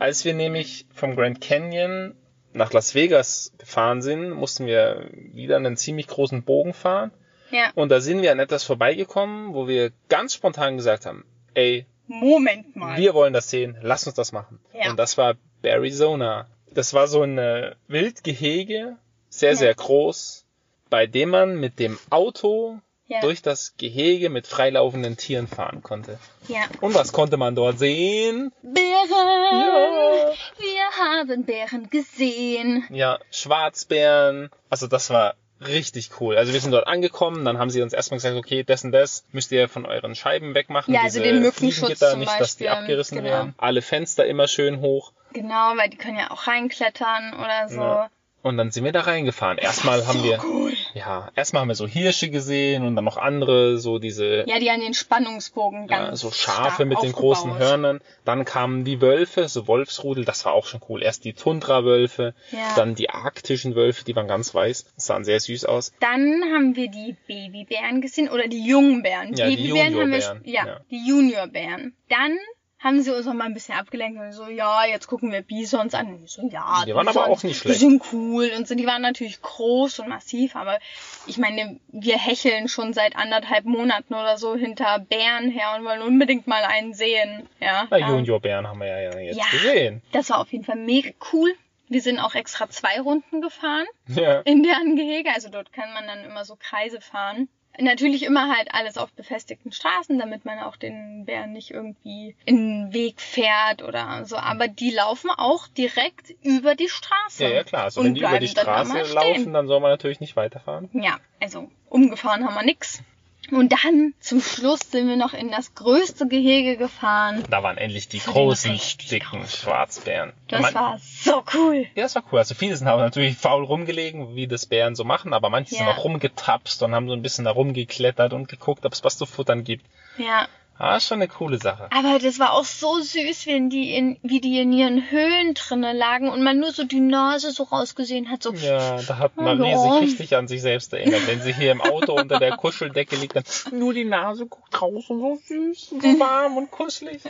S2: Als wir nämlich vom Grand Canyon nach Las Vegas gefahren sind, mussten wir wieder einen ziemlich großen Bogen fahren.
S1: Ja.
S2: Und da sind wir an etwas vorbeigekommen, wo wir ganz spontan gesagt haben, ey,
S1: Moment mal.
S2: wir wollen das sehen, lass uns das machen.
S1: Ja.
S2: Und das war Arizona. Das war so ein äh, Wildgehege, sehr,
S1: Ja.
S2: sehr groß, bei dem man mit dem Auto
S1: ja.
S2: durch das Gehege mit freilaufenden Tieren fahren konnte.
S1: ja.
S2: Und was konnte man dort sehen?
S1: Bären!
S2: Ja.
S1: Wir haben Bären gesehen.
S2: Ja, Schwarzbären. Also das war richtig cool. Also wir sind dort angekommen, dann haben sie uns erstmal gesagt, okay, das und das müsst ihr von euren Scheiben wegmachen.
S1: Ja, also
S2: diese
S1: den Mückenschutz zum
S2: nicht, dass die abgerissen
S1: Genau.
S2: werden. Alle Fenster immer schön hoch.
S1: Genau, weil die können ja auch reinklettern oder so.
S2: Ja. Und dann sind wir da reingefahren. Erstmal haben wir,
S1: Cool.
S2: ja, erstmal haben wir so Hirsche gesehen und dann noch andere, so diese,
S1: Ja, die an den Spannungsbogen ganz
S2: ja, so Schafe mit den großen Hörnern. Dann kamen die Wölfe, so Wolfsrudel, das war auch schon cool. Erst die Tundra-Wölfe,
S1: Ja.
S2: dann die arktischen Wölfe, die waren ganz weiß, sahen sehr süß aus.
S1: Dann haben wir die Babybären gesehen oder die Jungbären.
S2: Ja, die
S1: Babybären haben wir,
S2: Juniorbären,
S1: ja,
S2: ja.
S1: die Juniorbären. Dann haben sie uns noch mal ein bisschen abgelenkt und so, ja, jetzt gucken wir Bisons an. Und so, ja,
S2: Die waren aber
S1: Bisons,
S2: auch nicht schlecht.
S1: Die sind cool und so, die waren natürlich groß und massiv, aber ich meine, wir hecheln schon seit anderthalb Monaten oder so hinter Bären her und wollen unbedingt mal einen sehen. Ja,
S2: Na,
S1: ja.
S2: Juniorbären haben wir ja jetzt
S1: Ja.
S2: gesehen.
S1: Das war auf jeden Fall mega cool. Wir sind auch extra zwei Runden gefahren
S2: Ja.
S1: in deren Gehege. Also dort kann man dann immer so Kreise fahren. Natürlich immer halt alles auf befestigten Straßen, damit man auch den Bären nicht irgendwie in den Weg fährt oder so. Aber die laufen auch direkt über die Straße.
S2: Ja, ja, klar. Also
S1: Und
S2: wenn die über die
S1: dann
S2: Straße
S1: stehen.
S2: laufen, dann soll man natürlich nicht weiterfahren.
S1: Ja, also umgefahren haben wir nix. Und dann zum Schluss sind wir noch in das größte Gehege gefahren.
S2: Da waren endlich die großen, dicken. Schwarzbären.
S1: Das
S2: Man-
S1: war so cool.
S2: Ja, das war cool. Also viele sind haben natürlich faul rumgelegen, wie das Bären so machen, aber manche sind
S1: Ja.
S2: auch rumgetapst und haben so ein bisschen da rumgeklettert und geguckt, ob es was zu futtern gibt.
S1: Ja,
S2: Ah, ist schon eine coole Sache.
S1: Aber das war auch so süß, wenn die in, wie die in ihren Höhlen drinnen lagen und man nur so die Nase so rausgesehen hat, so.
S2: Ja, da hat
S1: Oh,
S2: Marie
S1: ja.
S2: sich richtig an sich selbst erinnert. Wenn sie hier im Auto unter der Kuscheldecke liegt, dann nur die Nase guckt draußen, so süß, so warm und kuschelig.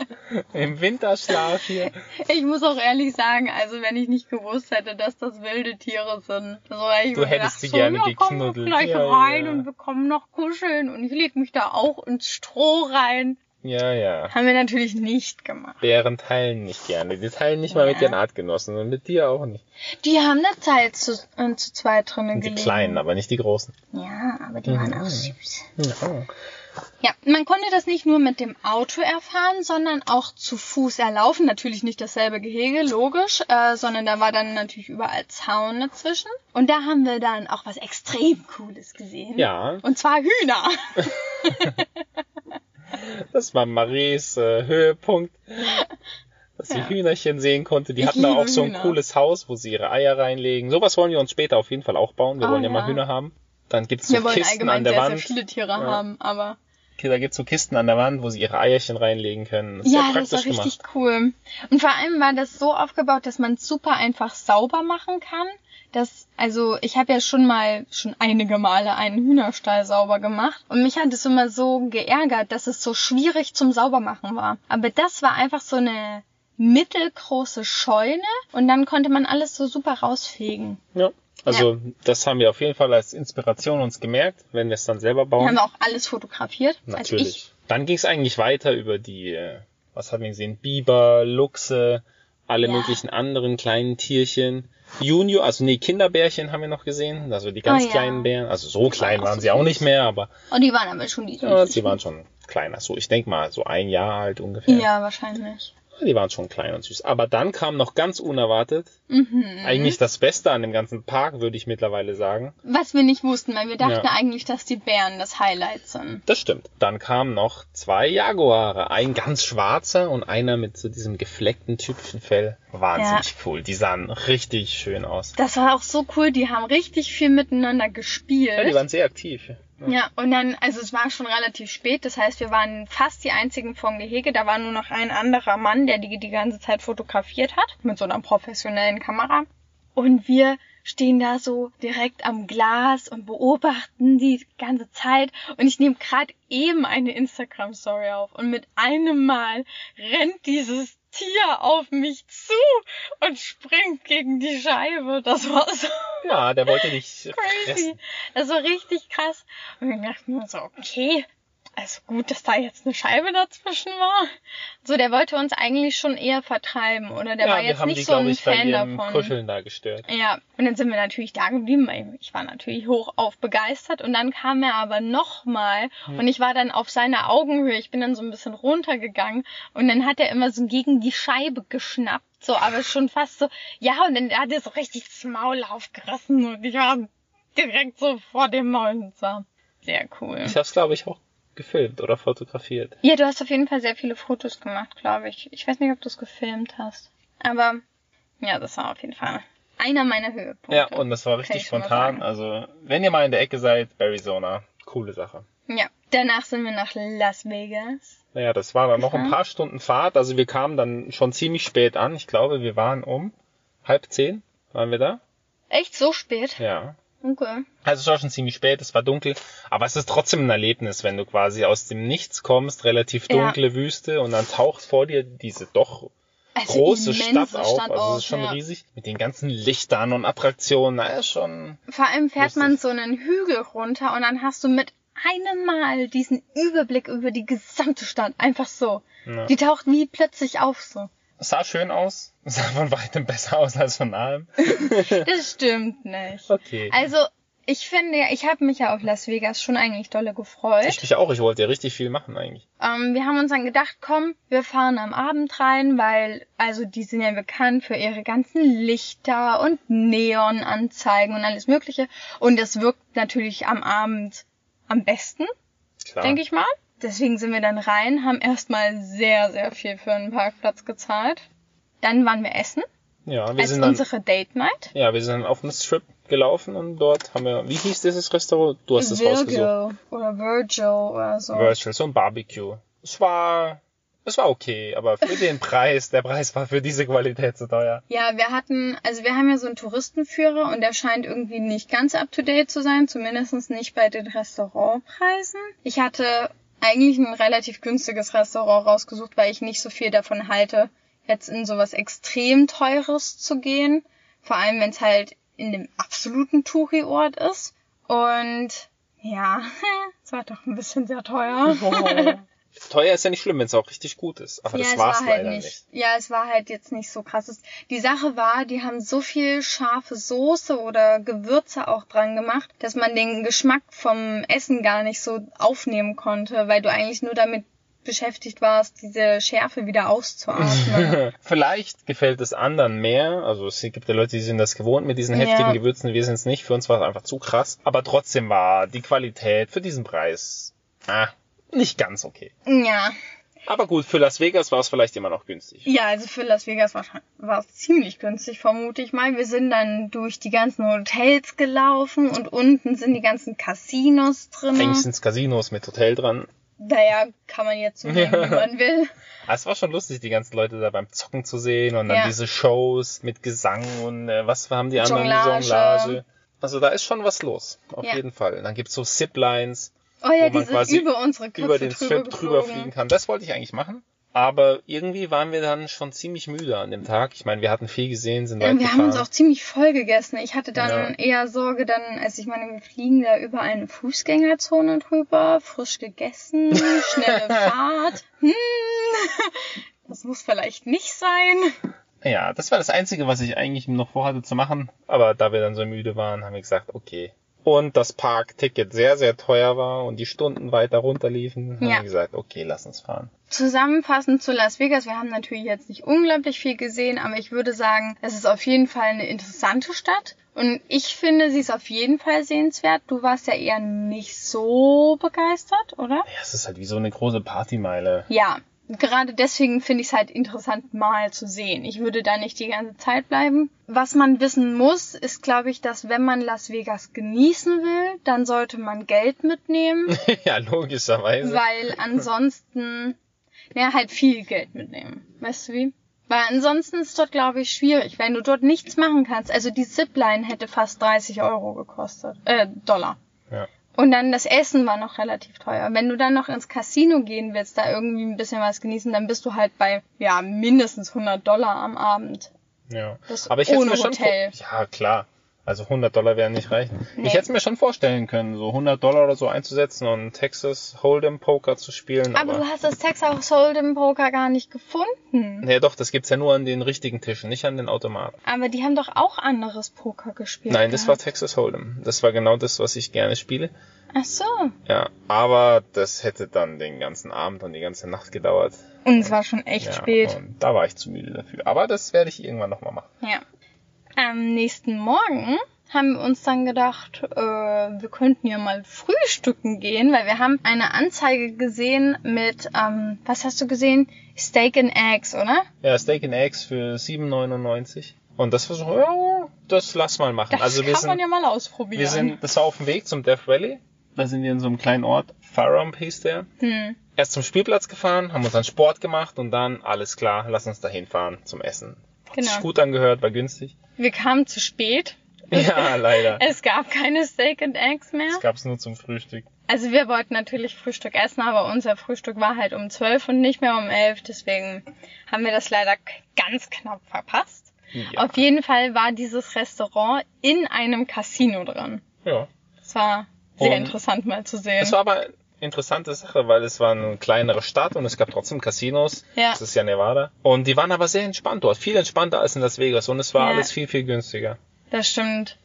S2: Im Winterschlaf hier.
S1: Ich muss auch ehrlich sagen, also wenn ich nicht gewusst hätte, dass das wilde Tiere sind, so hätte ich
S2: Du hättest
S1: gedacht,
S2: sie
S1: so,
S2: gerne
S1: ja, komm
S2: geknuddelt.
S1: gleich
S2: Ja,
S1: rein
S2: ja.
S1: und wir kommen noch kuscheln und ich leg mich da auch ins Stroh rein.
S2: Ja, ja.
S1: Haben wir natürlich nicht gemacht.
S2: Bären teilen nicht gerne. Die teilen nicht mal
S1: Ja.
S2: mit ihren Artgenossen und mit dir auch nicht.
S1: Die haben eine Zeit zu, äh, zu zweit drinnen
S2: Die
S1: gelegen.
S2: kleinen, aber nicht die großen.
S1: Ja, aber die waren
S2: Mhm.
S1: auch süß.
S2: Ja.
S1: Ja, man konnte das nicht nur mit dem Auto erfahren, sondern auch zu Fuß erlaufen. Natürlich nicht dasselbe Gehege, logisch, äh, sondern da war dann natürlich überall Zaun dazwischen. Und da haben wir dann auch was extrem Cooles gesehen.
S2: ja,
S1: Und zwar Hühner.
S2: das war Maries äh, Höhepunkt. Dass sie
S1: Ja.
S2: Hühnerchen sehen konnte. Die
S1: Ich
S2: hatten da auch so ein
S1: Hühner.
S2: cooles Haus, wo sie ihre Eier reinlegen. Sowas wollen wir uns später auf jeden Fall auch bauen. Wir
S1: Ah,
S2: wollen ja,
S1: ja.
S2: mal Hühner haben. Dann gibt's so
S1: Wir wollen
S2: Kisten an
S1: allgemein
S2: der
S1: sehr,
S2: Wand.
S1: sehr viele Tiere haben, aber
S2: Da gibt's so Kisten an der Wand, wo sie ihre Eierchen reinlegen können. Das ist
S1: ja, das war
S2: praktisch
S1: richtig
S2: gemacht.
S1: cool. Und vor allem war das so aufgebaut, dass man es super einfach sauber machen kann. Das, also ich habe ja schon mal, schon einige Male einen Hühnerstall sauber gemacht und mich hat es immer so geärgert, dass es so schwierig zum Saubermachen war. Aber das war einfach so eine mittelgroße Scheune und dann konnte man alles so super rausfegen.
S2: Ja. Also das haben wir auf jeden Fall als Inspiration uns gemerkt, wenn wir es dann selber
S1: Wir
S2: bauen.
S1: haben auch alles fotografiert. Also
S2: Natürlich.
S1: ich.
S2: Dann ging es eigentlich weiter über die, äh, was haben wir gesehen? Biber, Luchse, alle
S1: Ja.
S2: möglichen anderen kleinen Tierchen. Junior, also nee, Kinderbärchen haben wir noch gesehen, also die ganz
S1: Oh ja.
S2: kleinen Bären. Also so klein waren
S1: so
S2: sie auch nicht mehr, aber
S1: Und die waren aber schon die
S2: ja, sie waren schon kleiner. So, ich denk mal, so ein Jahr alt ungefähr.
S1: Ja, wahrscheinlich.
S2: Die waren schon klein und süß. Aber dann kam noch ganz unerwartet,
S1: Mhm.
S2: eigentlich das Beste an dem ganzen Park, würde ich mittlerweile sagen.
S1: Was wir nicht wussten, weil wir dachten
S2: Ja.
S1: eigentlich, dass die Bären das Highlight sind.
S2: Das stimmt. Dann kamen noch zwei Jaguare. Ein ganz schwarzer und einer mit so diesem gefleckten typischen Fell. Wahnsinnig cool. Die sahen richtig schön aus.
S1: Das war auch so cool, die haben richtig viel miteinander gespielt.
S2: Ja, die waren sehr aktiv.
S1: Ja, und dann, also es war schon relativ spät, das heißt, wir waren fast die einzigen vom Gehege. Da war nur noch ein anderer Mann, der die die ganze Zeit fotografiert hat, mit so einer professionellen Kamera. Und wir stehen da so direkt am Glas und beobachten die ganze Zeit. Und ich nehme gerade eben eine Instagram-Story auf. Und mit einem Mal rennt dieses Tier auf mich zu und springt gegen die Scheibe. Das war so
S2: Ja, der wollte dich
S1: crazy.
S2: fressen.
S1: Das war richtig krass. Und wir dachten uns so, okay, also gut, dass da jetzt eine Scheibe dazwischen war. So, der wollte uns eigentlich schon eher vertreiben, oder? Der
S2: ja,
S1: war jetzt
S2: haben
S1: nicht
S2: die,
S1: so ein
S2: ich, bei
S1: Fan davon.
S2: Kuscheln da gestört.
S1: Ja, und dann sind wir natürlich da geblieben, ich war natürlich hoch auf begeistert und dann kam er aber nochmal
S2: Hm.
S1: und ich war dann auf seiner Augenhöhe, ich bin dann so ein bisschen runtergegangen und dann hat er immer so gegen die Scheibe geschnappt, so, aber schon fast so, ja, und dann hat er so richtig das Maul aufgerissen und ich war direkt so vor dem Maul. Das war sehr cool.
S2: Ich habe es, glaube ich, auch gefilmt oder fotografiert.
S1: Ja, du hast auf jeden Fall sehr viele Fotos gemacht, glaube ich. Ich weiß nicht, ob du es gefilmt hast. Aber ja, das war auf jeden Fall einer meiner Höhepunkte.
S2: Ja, und das war richtig spontan. Also, wenn ihr mal in der Ecke seid, Arizona, coole Sache.
S1: Ja, danach sind wir nach Las Vegas.
S2: Naja, das war dann noch ein paar Stunden Fahrt. Also wir kamen dann schon ziemlich spät an. Ich glaube, wir waren um halb zehn. Waren wir da?
S1: Echt so spät?
S2: Ja.
S1: Okay.
S2: Also es war schon ziemlich spät, es war dunkel, aber es ist trotzdem ein Erlebnis, wenn du quasi aus dem Nichts kommst, relativ
S1: Ja.
S2: dunkle Wüste und dann taucht vor dir diese doch
S1: Also
S2: große Stadt
S1: immense
S2: auf.
S1: Stadt
S2: also es ist schon
S1: ja.
S2: riesig. Mit den ganzen Lichtern und Attraktionen, naja, schon.
S1: Vor allem fährt
S2: Lustig.
S1: man so einen Hügel runter und dann hast du mit einem Mal diesen Überblick über die gesamte Stadt. Einfach so.
S2: Ja.
S1: Die taucht wie plötzlich auf so.
S2: Es sah schön aus, es sah von weitem besser aus als von nahem.
S1: Das stimmt nicht.
S2: Okay.
S1: Also, ich finde ja, ich habe mich ja auf Las Vegas schon eigentlich dolle gefreut.
S2: Ich mich auch, ich wollte ja richtig viel machen eigentlich.
S1: Ähm, wir haben uns dann gedacht, komm, wir fahren am Abend rein, weil, also die sind ja bekannt für ihre ganzen Lichter und Neonanzeigen und alles Mögliche. Und das wirkt natürlich am Abend am besten,
S2: Klar.
S1: denke ich mal. Deswegen sind wir dann rein, haben erstmal sehr, sehr viel für einen Parkplatz gezahlt. Dann waren wir essen,
S2: Ja, wir
S1: als
S2: sind dann,
S1: unsere Date Night.
S2: ja, wir sind dann auf einen Strip gelaufen und dort haben wir, wie hieß dieses Restaurant? Du hast es rausgesucht.
S1: Virgil oder Virgil oder so.
S2: Virtual, so ein Barbecue. Es war, es war okay, aber für den Preis, der Preis war für diese Qualität zu teuer.
S1: Ja, wir hatten, also wir haben ja so einen Touristenführer und der scheint irgendwie nicht ganz up to date zu sein, zumindest nicht bei den Restaurantpreisen. Ich hatte eigentlich ein relativ günstiges Restaurant rausgesucht, weil ich nicht so viel davon halte, jetzt in sowas extrem teures zu gehen. Vor allem, wenn es halt in dem absoluten Touri-Ort ist. Und ja, es war doch ein bisschen sehr teuer.
S2: Teuer ist ja nicht schlimm, wenn es auch richtig gut ist, aber
S1: ja,
S2: das
S1: es
S2: war's
S1: war halt
S2: leider
S1: nicht.
S2: nicht.
S1: Ja, es war halt jetzt nicht so krass. Die Sache war, die haben so viel scharfe Soße oder Gewürze auch dran gemacht, dass man den Geschmack vom Essen gar nicht so aufnehmen konnte, weil du eigentlich nur damit beschäftigt warst, diese Schärfe wieder auszuatmen.
S2: Vielleicht gefällt es anderen mehr. Also es gibt ja Leute, die sind das gewohnt mit diesen heftigen
S1: Ja.
S2: Gewürzen. Wir sind es nicht. Für uns war es einfach zu krass. Aber trotzdem war die Qualität für diesen Preis ah, nicht ganz okay.
S1: ja.
S2: Aber gut, für Las Vegas war es vielleicht immer noch günstig.
S1: Ja, also für Las Vegas war, es ziemlich günstig, vermute ich mal. Wir sind dann durch die ganzen Hotels gelaufen und unten sind die ganzen Casinos drin.
S2: Eigentlich sind Casinos mit Hotel dran.
S1: Naja, kann man jetzt so nehmen, wie man will.
S2: Aber es war schon lustig, die ganzen Leute da beim Zocken zu sehen und dann
S1: Ja.
S2: diese Shows mit Gesang und äh, was haben die anderen?
S1: Jonglage.
S2: Jonglage. Also da ist schon was los, auf
S1: Ja.
S2: jeden Fall. Dann gibt's so Ziplines,
S1: Oh ja,
S2: wo man quasi
S1: über unsere Köpfe
S2: über den Strip drüber
S1: geflogen.
S2: fliegen kann. Das wollte ich eigentlich machen. Aber irgendwie waren wir dann schon ziemlich müde an dem Tag. Ich meine, wir hatten viel gesehen, sind
S1: Ja,
S2: weit
S1: wir
S2: gefahren.
S1: haben uns auch ziemlich voll gegessen. Ich hatte dann
S2: Ja.
S1: eher Sorge, dann, als ich meine, wir fliegen da über eine Fußgängerzone drüber, frisch gegessen, schnelle Fahrt. Hm, das muss vielleicht nicht sein.
S2: ja, das war das Einzige, was ich eigentlich noch vorhatte zu machen. Aber da wir dann so müde waren, haben wir gesagt, okay. Und das Parkticket sehr, sehr teuer war und die Stunden weiter runterliefen, haben
S1: Ja.
S2: wir gesagt, okay, lass uns fahren.
S1: Zusammenfassend zu Las Vegas, wir haben natürlich jetzt nicht unglaublich viel gesehen, aber ich würde sagen, es ist auf jeden Fall eine interessante Stadt. Und ich finde, sie ist auf jeden Fall sehenswert. Du warst ja eher nicht so begeistert, oder?
S2: Ja, es ist halt wie so eine große Partymeile.
S1: Ja, gerade deswegen finde ich es halt interessant, mal zu sehen. Ich würde da nicht die ganze Zeit bleiben. Was man wissen muss, ist, glaube ich, dass wenn man Las Vegas genießen will, dann sollte man Geld mitnehmen,
S2: ja, logischerweise.
S1: weil ansonsten, ja, halt viel Geld mitnehmen. Weißt du wie? Weil ansonsten ist dort, glaube ich, schwierig, wenn du dort nichts machen kannst. Also die Zipline hätte fast 30 Euro gekostet, äh, Dollar.
S2: Ja.
S1: Und dann das Essen war noch relativ teuer. Wenn du dann noch ins Casino gehen willst, da irgendwie ein bisschen was genießen, dann bist du halt bei, ja, mindestens 100 Dollar am Abend.
S2: Ja.
S1: Das
S2: Aber ich hätte mir schon
S1: Hotel.
S2: ja klar. Also 100 Dollar werden nicht reichen.
S1: Nee.
S2: Ich hätte es mir schon vorstellen können, so 100 Dollar oder so einzusetzen und Texas Hold'em Poker zu spielen.
S1: Aber
S2: Aber,
S1: du hast das Texas Hold'em Poker gar nicht gefunden.
S2: ja doch, das gibt's ja nur an den richtigen Tischen, nicht an den Automaten.
S1: Aber die haben doch auch anderes Poker gespielt.
S2: Nein, das war
S1: gehabt.
S2: Texas Hold'em. Das war genau das, was ich gerne spiele.
S1: Ach so.
S2: Ja, aber das hätte dann den ganzen Abend und die ganze Nacht gedauert.
S1: Und es war schon echt
S2: ja,
S1: spät.
S2: Da war ich zu müde dafür. Aber das werde ich irgendwann nochmal machen.
S1: Ja. Am nächsten Morgen haben wir uns dann gedacht, äh, wir könnten ja mal frühstücken gehen, weil wir haben eine Anzeige gesehen mit, ähm, was hast du gesehen? Steak and Eggs, oder?
S2: Ja, Steak and Eggs für 7,99. Und das war so, ja, das lass mal machen.
S1: Das
S2: also wir
S1: kann
S2: sind,
S1: man ja mal ausprobieren.
S2: wir sind, das war auf dem Weg zum Death Valley. Da sind wir in so einem kleinen Ort, Farump hieß der.
S1: hm.
S2: Erst zum Spielplatz gefahren, haben uns dann Sport gemacht und dann, alles klar, lass uns dahin fahren zum Essen. Hat
S1: Genau.
S2: sich gut angehört, war günstig.
S1: Wir kamen zu spät.
S2: Ja, leider.
S1: Es gab keine Steak and Eggs mehr.
S2: Das gab's nur zum Frühstück.
S1: Also wir wollten natürlich Frühstück essen, aber unser Frühstück war halt um 12 und nicht mehr um 11. Deswegen haben wir das leider ganz knapp verpasst.
S2: Ja.
S1: Auf jeden Fall war dieses Restaurant in einem Casino drin.
S2: ja.
S1: Das war sehr
S2: Und
S1: interessant mal zu sehen.
S2: Es war aber interessante Sache, weil es war eine kleinere Stadt und es gab trotzdem Casinos.
S1: Ja.
S2: Das ist ja Nevada. Und die waren aber sehr entspannt dort. Viel entspannter als in Las Vegas. Und es war
S1: Ja.
S2: alles viel, viel günstiger.
S1: Das stimmt.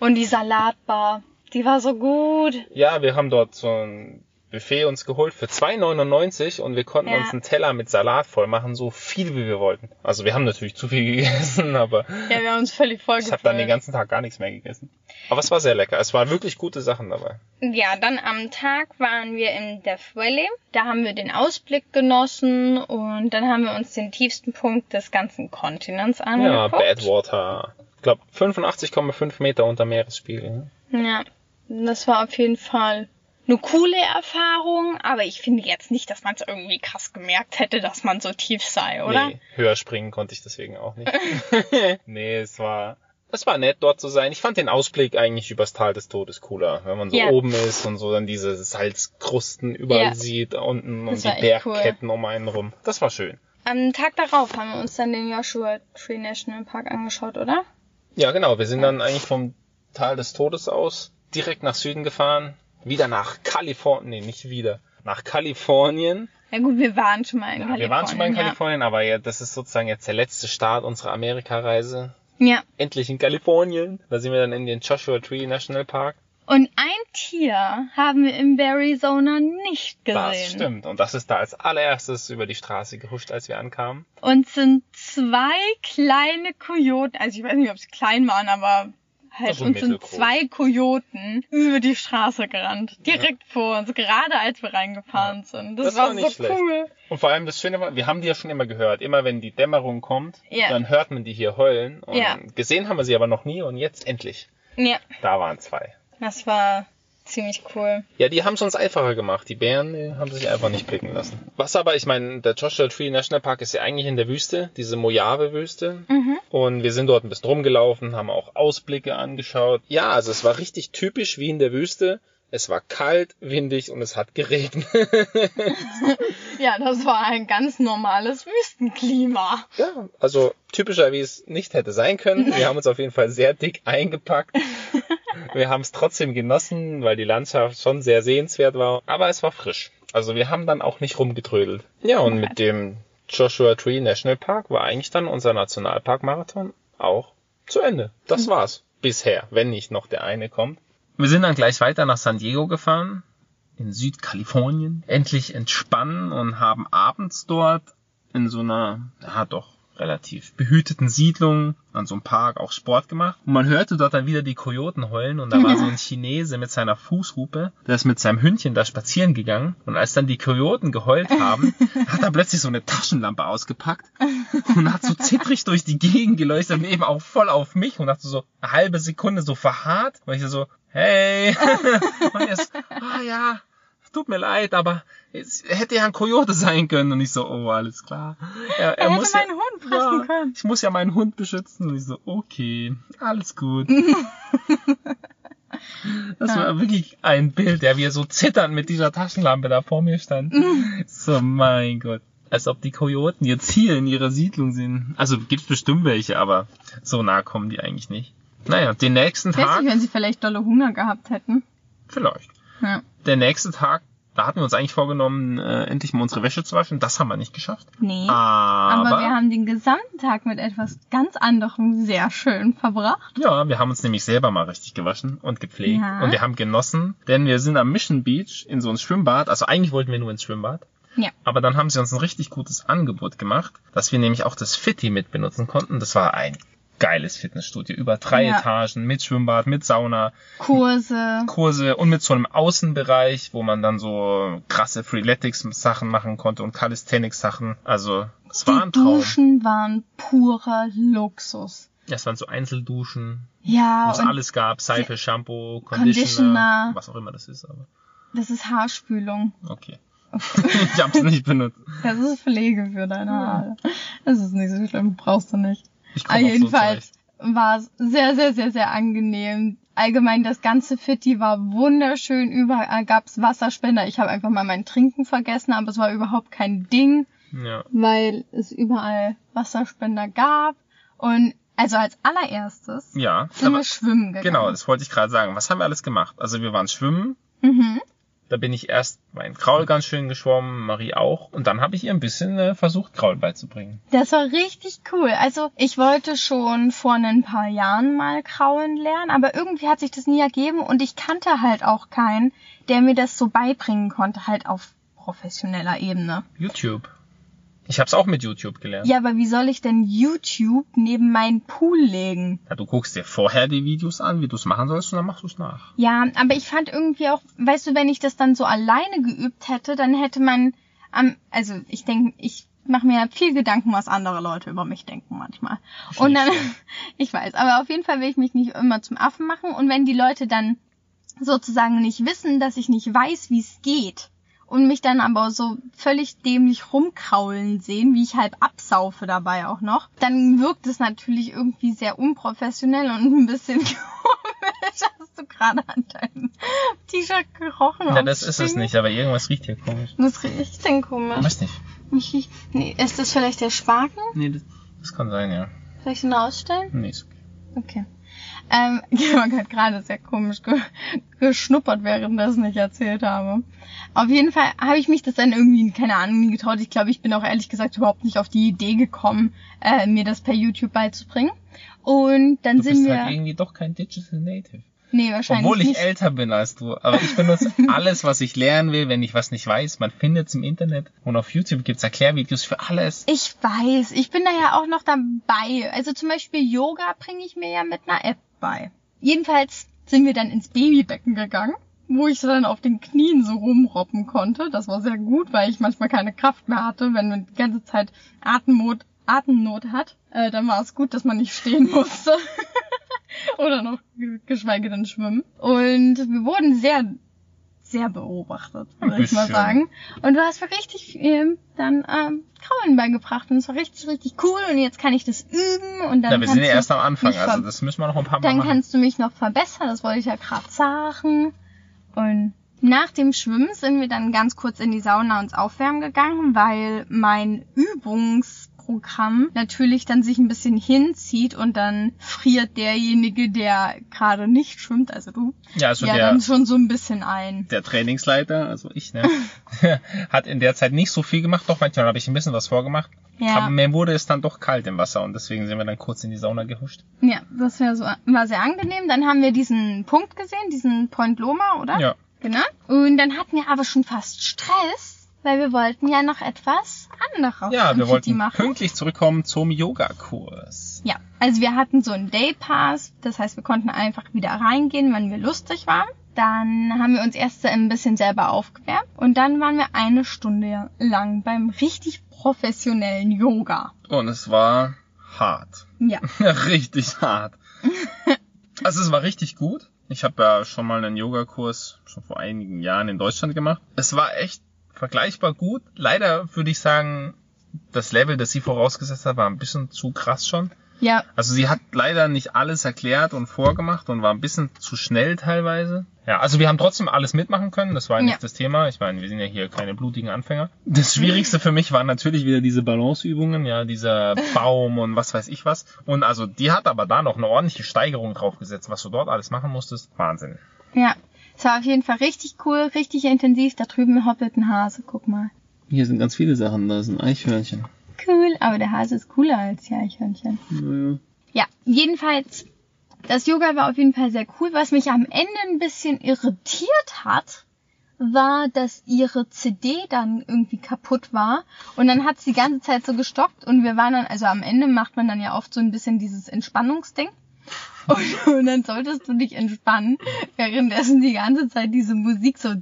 S1: Und die Salatbar, die war so gut.
S2: Ja, wir haben dort so ein Buffet uns geholt für 2,99 und wir konnten
S1: Ja.
S2: uns einen Teller mit Salat voll machen, so viel wie wir wollten. Also wir haben natürlich zu viel gegessen, aber
S1: Ja, wir haben uns völlig voll
S2: ich habe dann den ganzen Tag gar nichts mehr gegessen. Aber es war sehr lecker. Es waren wirklich gute Sachen dabei.
S1: Ja, dann am Tag waren wir im Death Valley. Da haben wir den Ausblick genossen und dann haben wir uns den tiefsten Punkt des ganzen Kontinents
S2: Ja,
S1: angeguckt.
S2: Badwater. Ich glaube 85,5 Meter unter Meeresspiegel.
S1: Ja, das war auf jeden Fall eine coole Erfahrung, aber ich finde jetzt nicht, dass man es irgendwie krass gemerkt hätte, dass man so tief sei, oder?
S2: Nee, höher springen konnte ich deswegen auch nicht. nee, es war, es war nett dort zu sein. Ich fand den Ausblick eigentlich übers Tal des Todes cooler, wenn man so
S1: Ja.
S2: oben ist und so dann diese Salzkrusten überall
S1: Ja.
S2: sieht unten
S1: Das
S2: und die
S1: echt cool.
S2: Bergketten um einen rum. Das war schön.
S1: Am Tag darauf haben wir uns dann den Joshua Tree National Park angeschaut, oder?
S2: Ja, genau. Wir sind dann eigentlich vom Tal des Todes aus direkt nach Süden gefahren. Wieder nach Kalifornien. Nee, nicht wieder. Nach Kalifornien.
S1: Ja gut, wir waren schon mal in
S2: Ja,
S1: Kalifornien.
S2: wir waren schon mal in
S1: ja.
S2: Kalifornien, aber ja, das ist sozusagen jetzt der letzte Start unserer Amerikareise.
S1: Ja.
S2: Endlich in Kalifornien. Da sind wir dann in den Joshua Tree National Park.
S1: Und ein Tier haben wir im Arizona nicht gesehen.
S2: Das stimmt. Und das ist da als allererstes über die Straße gehuscht, als wir ankamen.
S1: Und sind zwei kleine Kojoten, also ich weiß nicht, ob sie klein waren, aber halt,
S2: Also
S1: uns sind zwei Kojoten über die Straße gerannt. Direkt vor uns, gerade als wir reingefahren sind. Das,
S2: Das
S1: war,
S2: war nicht
S1: so
S2: schlecht.
S1: cool.
S2: Und vor allem das Schöne war, wir haben die ja schon immer gehört. Immer wenn die Dämmerung kommt,
S1: Ja.
S2: dann hört man die hier heulen. Und
S1: Ja.
S2: gesehen haben wir sie aber noch nie und jetzt endlich.
S1: Ja,
S2: Da waren zwei.
S1: das war ziemlich cool.
S2: Ja, die haben es uns einfacher gemacht. Die Bären die haben sich einfach nicht picken lassen. Was aber, ich meine, der Joshua Tree National Park ist ja eigentlich in der Wüste, diese Mojave-Wüste.
S1: Mhm.
S2: Und wir sind dort ein bisschen rumgelaufen, haben auch Ausblicke angeschaut. Ja, also es war richtig typisch wie in der Wüste. Es war kalt, windig und es hat geregnet.
S1: Ja, das war ein ganz normales Wüstenklima.
S2: ja, also typischer, wie es nicht hätte sein können. Wir haben uns auf jeden Fall sehr dick eingepackt. Wir haben es trotzdem genossen, weil die Landschaft schon sehr sehenswert war. Aber es war frisch. Also wir haben dann auch nicht rumgetrödelt. Ja, und mit dem Joshua Tree National Park war eigentlich dann unser Nationalpark-Marathon auch zu Ende. Das war's. Bisher, wenn nicht noch der eine kommt. Wir sind dann gleich weiter nach San Diego gefahren, in Südkalifornien. Endlich entspannen und haben abends dort in so einer, ja doch, relativ behüteten Siedlung an so einem Park auch Sport gemacht. Und man hörte dort dann wieder die Kojoten heulen und da war so ein Chinese mit seiner Fußhupe, der ist mit seinem Hündchen da spazieren gegangen und als dann die Kojoten geheult haben, hat er plötzlich so eine Taschenlampe ausgepackt und hat so zittrig durch die Gegend geleuchtet und eben auch voll auf mich und hat so eine halbe Sekunde so verharrt und ich so, hey, und er ist, ah ja, tut mir leid, aber es hätte ja ein Kojote sein können. Und ich so, oh, alles klar. Er,
S1: Er hätte
S2: muss ja,
S1: meinen Hund fressen
S2: ja,
S1: können.
S2: Ich muss ja meinen Hund beschützen. Und ich so, okay, alles gut. Das
S1: Ja.
S2: war wirklich ein Bild, der wie er so zitternd mit dieser Taschenlampe da vor mir stand. So, mein Gott. Als ob die Kojoten jetzt hier in ihrer Siedlung sind. Also gibt's bestimmt welche, aber so nah kommen die eigentlich nicht. Naja, den nächsten
S1: Ich weiß
S2: Tag,
S1: nicht, wenn sie vielleicht dolle Hunger gehabt hätten.
S2: vielleicht
S1: Ja.
S2: der nächste Tag, da hatten wir uns eigentlich vorgenommen, äh, endlich mal unsere Wäsche zu waschen. Das haben wir nicht geschafft.
S1: Nee.
S2: Aber,
S1: Aber wir haben den gesamten Tag mit etwas ganz anderem sehr schön verbracht.
S2: ja, wir haben uns nämlich selber mal richtig gewaschen und gepflegt.
S1: Ja.
S2: Und wir haben genossen, denn wir sind am Mission Beach in so ein Schwimmbad. Also eigentlich wollten wir nur ins Schwimmbad.
S1: Ja.
S2: Aber dann haben sie uns ein richtig gutes Angebot gemacht, dass wir nämlich auch das Fitti mit benutzen konnten. Das war ein geiles Fitnessstudio. Über drei
S1: Ja.
S2: Etagen, mit Schwimmbad, mit Sauna,
S1: Kurse.
S2: Kurse und mit so einem Außenbereich, wo man dann so krasse Freeletics-Sachen machen konnte und Calisthenics-Sachen. Also, es war
S1: Die
S2: ein Traum.
S1: Duschen waren purer Luxus.
S2: Ja, es waren so Einzelduschen,
S1: Ja,
S2: wo es alles gab. Seife, Shampoo, Conditioner,
S1: Conditioner.
S2: was auch immer das ist, aber
S1: das ist Haarspülung.
S2: okay. ich hab's nicht benutzt.
S1: Das ist Pflege für deine Haare. Das ist nicht so schlimm, brauchst du nicht.
S2: Ich so
S1: jedenfalls, war es sehr, sehr, sehr, sehr angenehm. Allgemein das ganze Fitti war wunderschön. Überall gab's Wasserspender. Ich habe einfach mal mein Trinken vergessen, aber es war überhaupt kein Ding,
S2: Ja.
S1: weil es überall Wasserspender gab. Und also als allererstes
S2: Ja.
S1: sind
S2: aber-
S1: wir schwimmen gegangen.
S2: Genau, das wollte ich gerade sagen. Was haben wir alles gemacht? Also wir waren schwimmen.
S1: Mhm.
S2: Da bin ich erst mein Kraul ganz schön geschwommen, Marie auch. Und dann habe ich ihr ein bisschen äh, versucht, Kraul beizubringen.
S1: Das war richtig cool. Also ich wollte schon vor ein paar Jahren mal Krauen lernen, aber irgendwie hat sich das nie ergeben und ich kannte halt auch keinen, der mir das so beibringen konnte, halt auf professioneller Ebene.
S2: YouTube. Ich habe es auch mit YouTube gelernt.
S1: Ja, aber wie soll ich denn YouTube neben meinen Pool legen?
S2: Ja, du guckst dir vorher die Videos an, wie du es machen sollst, und dann machst du es nach.
S1: Ja, aber ich fand irgendwie auch, weißt du, wenn ich das dann so alleine geübt hätte, dann hätte man am, also ich denke, ich mache mir viel Gedanken, was andere Leute über mich denken manchmal. Und dann, ich weiß, aber auf jeden Fall will ich mich nicht immer zum Affen machen. Und wenn die Leute dann sozusagen nicht wissen, dass ich nicht weiß, wie es geht, und mich dann aber so völlig dämlich rumkraulen sehen, wie ich halb absaufe dabei auch noch, dann wirkt es natürlich irgendwie sehr unprofessionell und ein bisschen komisch. Hast du gerade an deinem T-Shirt gerochen?
S2: Ja, das ist es nicht, aber irgendwas riecht hier komisch.
S1: Was riecht denn komisch?
S2: Weiß nicht.
S1: Mich riecht- Nee, ist das vielleicht der Spaten?
S2: Nee, das, das kann sein, ja.
S1: Soll ich den rausstellen?
S2: Nee, ist okay.
S1: Okay. Ähm, Georg hat gerade sehr komisch ge geschnuppert, währenddessen ich erzählt habe. Auf jeden Fall habe ich mich das dann irgendwie, keine Ahnung, nie getraut. Ich glaube, ich bin auch ehrlich gesagt überhaupt nicht auf die Idee gekommen, äh, mir das per YouTube beizubringen. Und dann
S2: Du
S1: sind
S2: bist
S1: wir.
S2: halt irgendwie doch kein Digital Native.
S1: nee, wahrscheinlich
S2: Obwohl ich
S1: nicht.
S2: älter bin als du. Aber ich benutze alles, was ich lernen will, wenn ich was nicht weiß. Man findet es im Internet. Und auf YouTube gibt's Erklärvideos für alles.
S1: Ich weiß, ich bin da ja auch noch dabei. Also zum Beispiel Yoga bringe ich mir ja mit einer App bei. Jedenfalls sind wir dann ins Babybecken gegangen, wo ich so dann auf den Knien so rumroppen konnte. Das war sehr gut, weil ich manchmal keine Kraft mehr hatte, wenn man die ganze Zeit Atemnot, Atemnot hat. Äh, dann war es gut, dass man nicht stehen musste. Oder noch ge- geschweige denn schwimmen. Und wir wurden sehr, sehr beobachtet, würde ich mal sagen. Und du hast mir richtig viel dann ähm, Kraulen beigebracht und es war richtig, richtig cool und jetzt kann ich das üben und dann
S2: Ja, wir sind ja
S1: du
S2: erst am Anfang. Also das müssen wir noch ein paar Mal
S1: dann
S2: machen.
S1: kannst du mich noch verbessern, das wollte ich ja gerade sagen. Und nach dem Schwimmen sind wir dann ganz kurz in die Sauna uns aufwärmen gegangen, weil mein Übungsprogramm natürlich dann sich ein bisschen hinzieht und dann friert derjenige, der gerade nicht schwimmt, also du,
S2: Ja, also
S1: ja
S2: der,
S1: dann schon so ein bisschen ein.
S2: der Trainingsleiter, also ich, ne, hat in der Zeit nicht so viel gemacht. Doch manchmal habe ich ein bisschen was vorgemacht.
S1: Ja.
S2: Aber mir wurde es dann doch kalt im Wasser und deswegen sind wir dann kurz in die Sauna gehuscht.
S1: Ja, das war, so, war sehr angenehm. Dann haben wir diesen Punkt gesehen, diesen Point Loma, oder?
S2: Ja.
S1: Genau. Und dann hatten wir aber schon fast Stress, weil wir wollten ja noch etwas anderes
S2: Ja, wir wollten
S1: machen.
S2: pünktlich zurückkommen zum Yogakurs.
S1: Ja, also wir hatten so einen Day Pass, das heißt, wir konnten einfach wieder reingehen, wann wir lustig waren. Dann haben wir uns erst ein bisschen selber aufgewärmt und dann waren wir eine Stunde lang beim richtig professionellen Yoga.
S2: Und es war hart.
S1: Ja.
S2: richtig hart. Also es war richtig gut. Ich habe ja schon mal einen Yogakurs schon vor einigen Jahren in Deutschland gemacht. Es war echt vergleichbar gut. Leider würde ich sagen, das Level, das sie vorausgesetzt hat, war ein bisschen zu krass schon.
S1: Ja,
S2: Also sie hat leider nicht alles erklärt und vorgemacht und war ein bisschen zu schnell teilweise. Ja, also wir haben trotzdem alles mitmachen können, das war nicht
S1: Ja.
S2: das Thema. Ich meine, wir sind ja hier keine blutigen Anfänger. Das Schwierigste für mich waren natürlich wieder diese Balanceübungen, ja, dieser Baum und was weiß ich was. Und also die hat aber da noch eine ordentliche Steigerung draufgesetzt, was du dort alles machen musstest. Wahnsinn.
S1: ja. Es war auf jeden Fall richtig cool, richtig intensiv. Da drüben hoppelt ein Hase, guck mal.
S2: Hier sind ganz viele Sachen, da ist ein Eichhörnchen.
S1: Cool, aber der Hase ist cooler als die Eichhörnchen.
S2: Naja.
S1: Ja, jedenfalls, das Yoga war auf jeden Fall sehr cool. Was mich am Ende ein bisschen irritiert hat, war, dass ihre CD dann irgendwie kaputt war. Und dann hat sie die ganze Zeit so gestoppt und wir waren dann, also am Ende macht man dann ja oft so ein bisschen dieses Entspannungsding. Und, und dann solltest du dich entspannen, währenddessen die ganze Zeit diese Musik so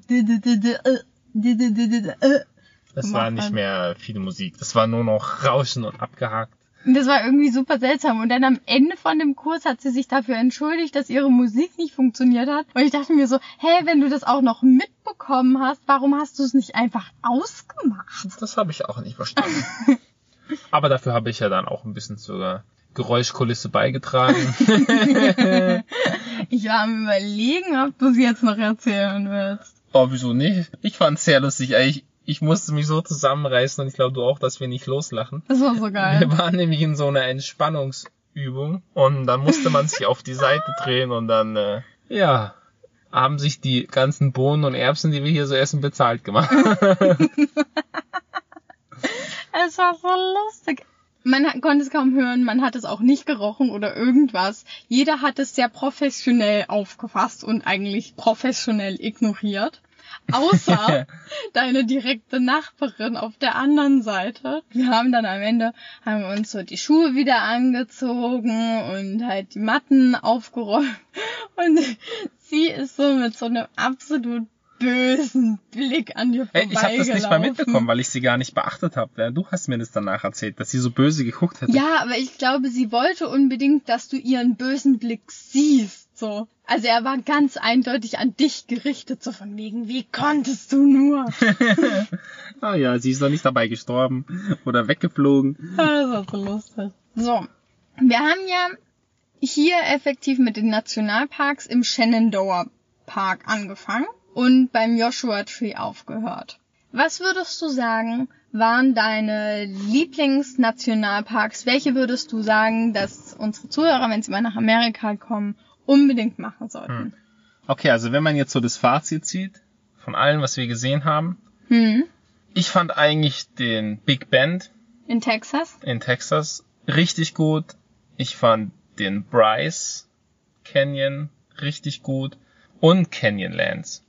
S2: Das war nicht mehr viel Musik. Das war nur noch Rauschen und abgehakt.
S1: Und das war irgendwie super seltsam. Und dann am Ende von dem Kurs hat sie sich dafür entschuldigt, dass ihre Musik nicht funktioniert hat. Und ich dachte mir so, hä, wenn du das auch noch mitbekommen hast, warum hast du es nicht einfach ausgemacht?
S2: Das habe ich auch nicht verstanden. Aber dafür habe ich ja dann auch ein bisschen sogar Geräuschkulisse beigetragen.
S1: ich war am überlegen, ob du sie jetzt noch erzählen willst.
S2: Oh, wieso nicht? Ich fand's sehr lustig. Ich, ich musste mich so zusammenreißen und ich glaube du auch, dass wir nicht loslachen.
S1: Das war so geil.
S2: Wir waren nämlich in so einer Entspannungsübung und dann musste man sich auf die Seite drehen und dann, äh, ja, haben sich die ganzen Bohnen und Erbsen, die wir hier so essen, bezahlt gemacht.
S1: es war so lustig. Man konnte es kaum hören, man hat es auch nicht gerochen oder irgendwas. Jeder hat es sehr professionell aufgefasst und eigentlich professionell ignoriert. Außer deine direkte Nachbarin auf der anderen Seite. Wir haben dann am Ende, haben wir uns so die Schuhe wieder angezogen und halt die Matten aufgeräumt. Und sie ist so mit so einem absolut bösen Blick an dir
S2: Hey, ich habe das nicht mal mitbekommen, weil ich sie gar nicht beachtet habe. Du hast mir das danach erzählt, dass sie so böse geguckt hätte.
S1: Ja, aber ich glaube, sie wollte unbedingt, dass du ihren bösen Blick siehst. So. Also er war ganz eindeutig an dich gerichtet, so von wegen, wie konntest du nur?
S2: oh ja, sie ist doch nicht dabei gestorben oder weggeflogen.
S1: Das war so lustig. So. Wir haben ja hier effektiv mit den Nationalparks im Shenandoah Park angefangen und beim Joshua Tree aufgehört. Was würdest du sagen, waren deine Lieblingsnationalparks? Welche würdest du sagen, dass unsere Zuhörer, wenn sie mal nach Amerika kommen, unbedingt machen sollten? Hm.
S2: Okay, also wenn man jetzt so das Fazit zieht, von allem, was wir gesehen haben, hm. ich fand eigentlich den Big Bend
S1: in Texas
S2: in Texas richtig gut. Ich fand den Bryce Canyon richtig gut und Canyonlands.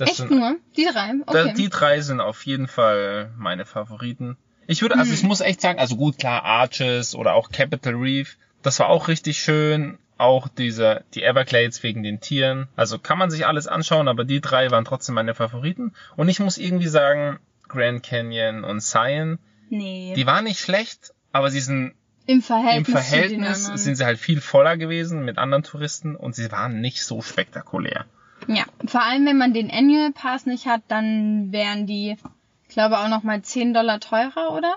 S1: Das Echt sind, nur? Die drei?
S2: Okay. Die drei sind auf jeden Fall meine Favoriten. Ich würde, also hm. ich muss echt sagen, also gut, klar, Arches oder auch Capital Reef, das war auch richtig schön. Auch diese, die Everglades wegen den Tieren. Also kann man sich alles anschauen, aber die drei waren trotzdem meine Favoriten. Und ich muss irgendwie sagen, Grand Canyon und Zion, nee. die waren nicht schlecht, aber sie sind
S1: im Verhältnis,
S2: Im Verhältnis sind sie halt viel voller gewesen mit anderen Touristen und sie waren nicht so spektakulär.
S1: Ja, vor allem wenn man den Annual Pass nicht hat, dann wären die, ich glaube auch noch mal 10 Dollar teurer, oder?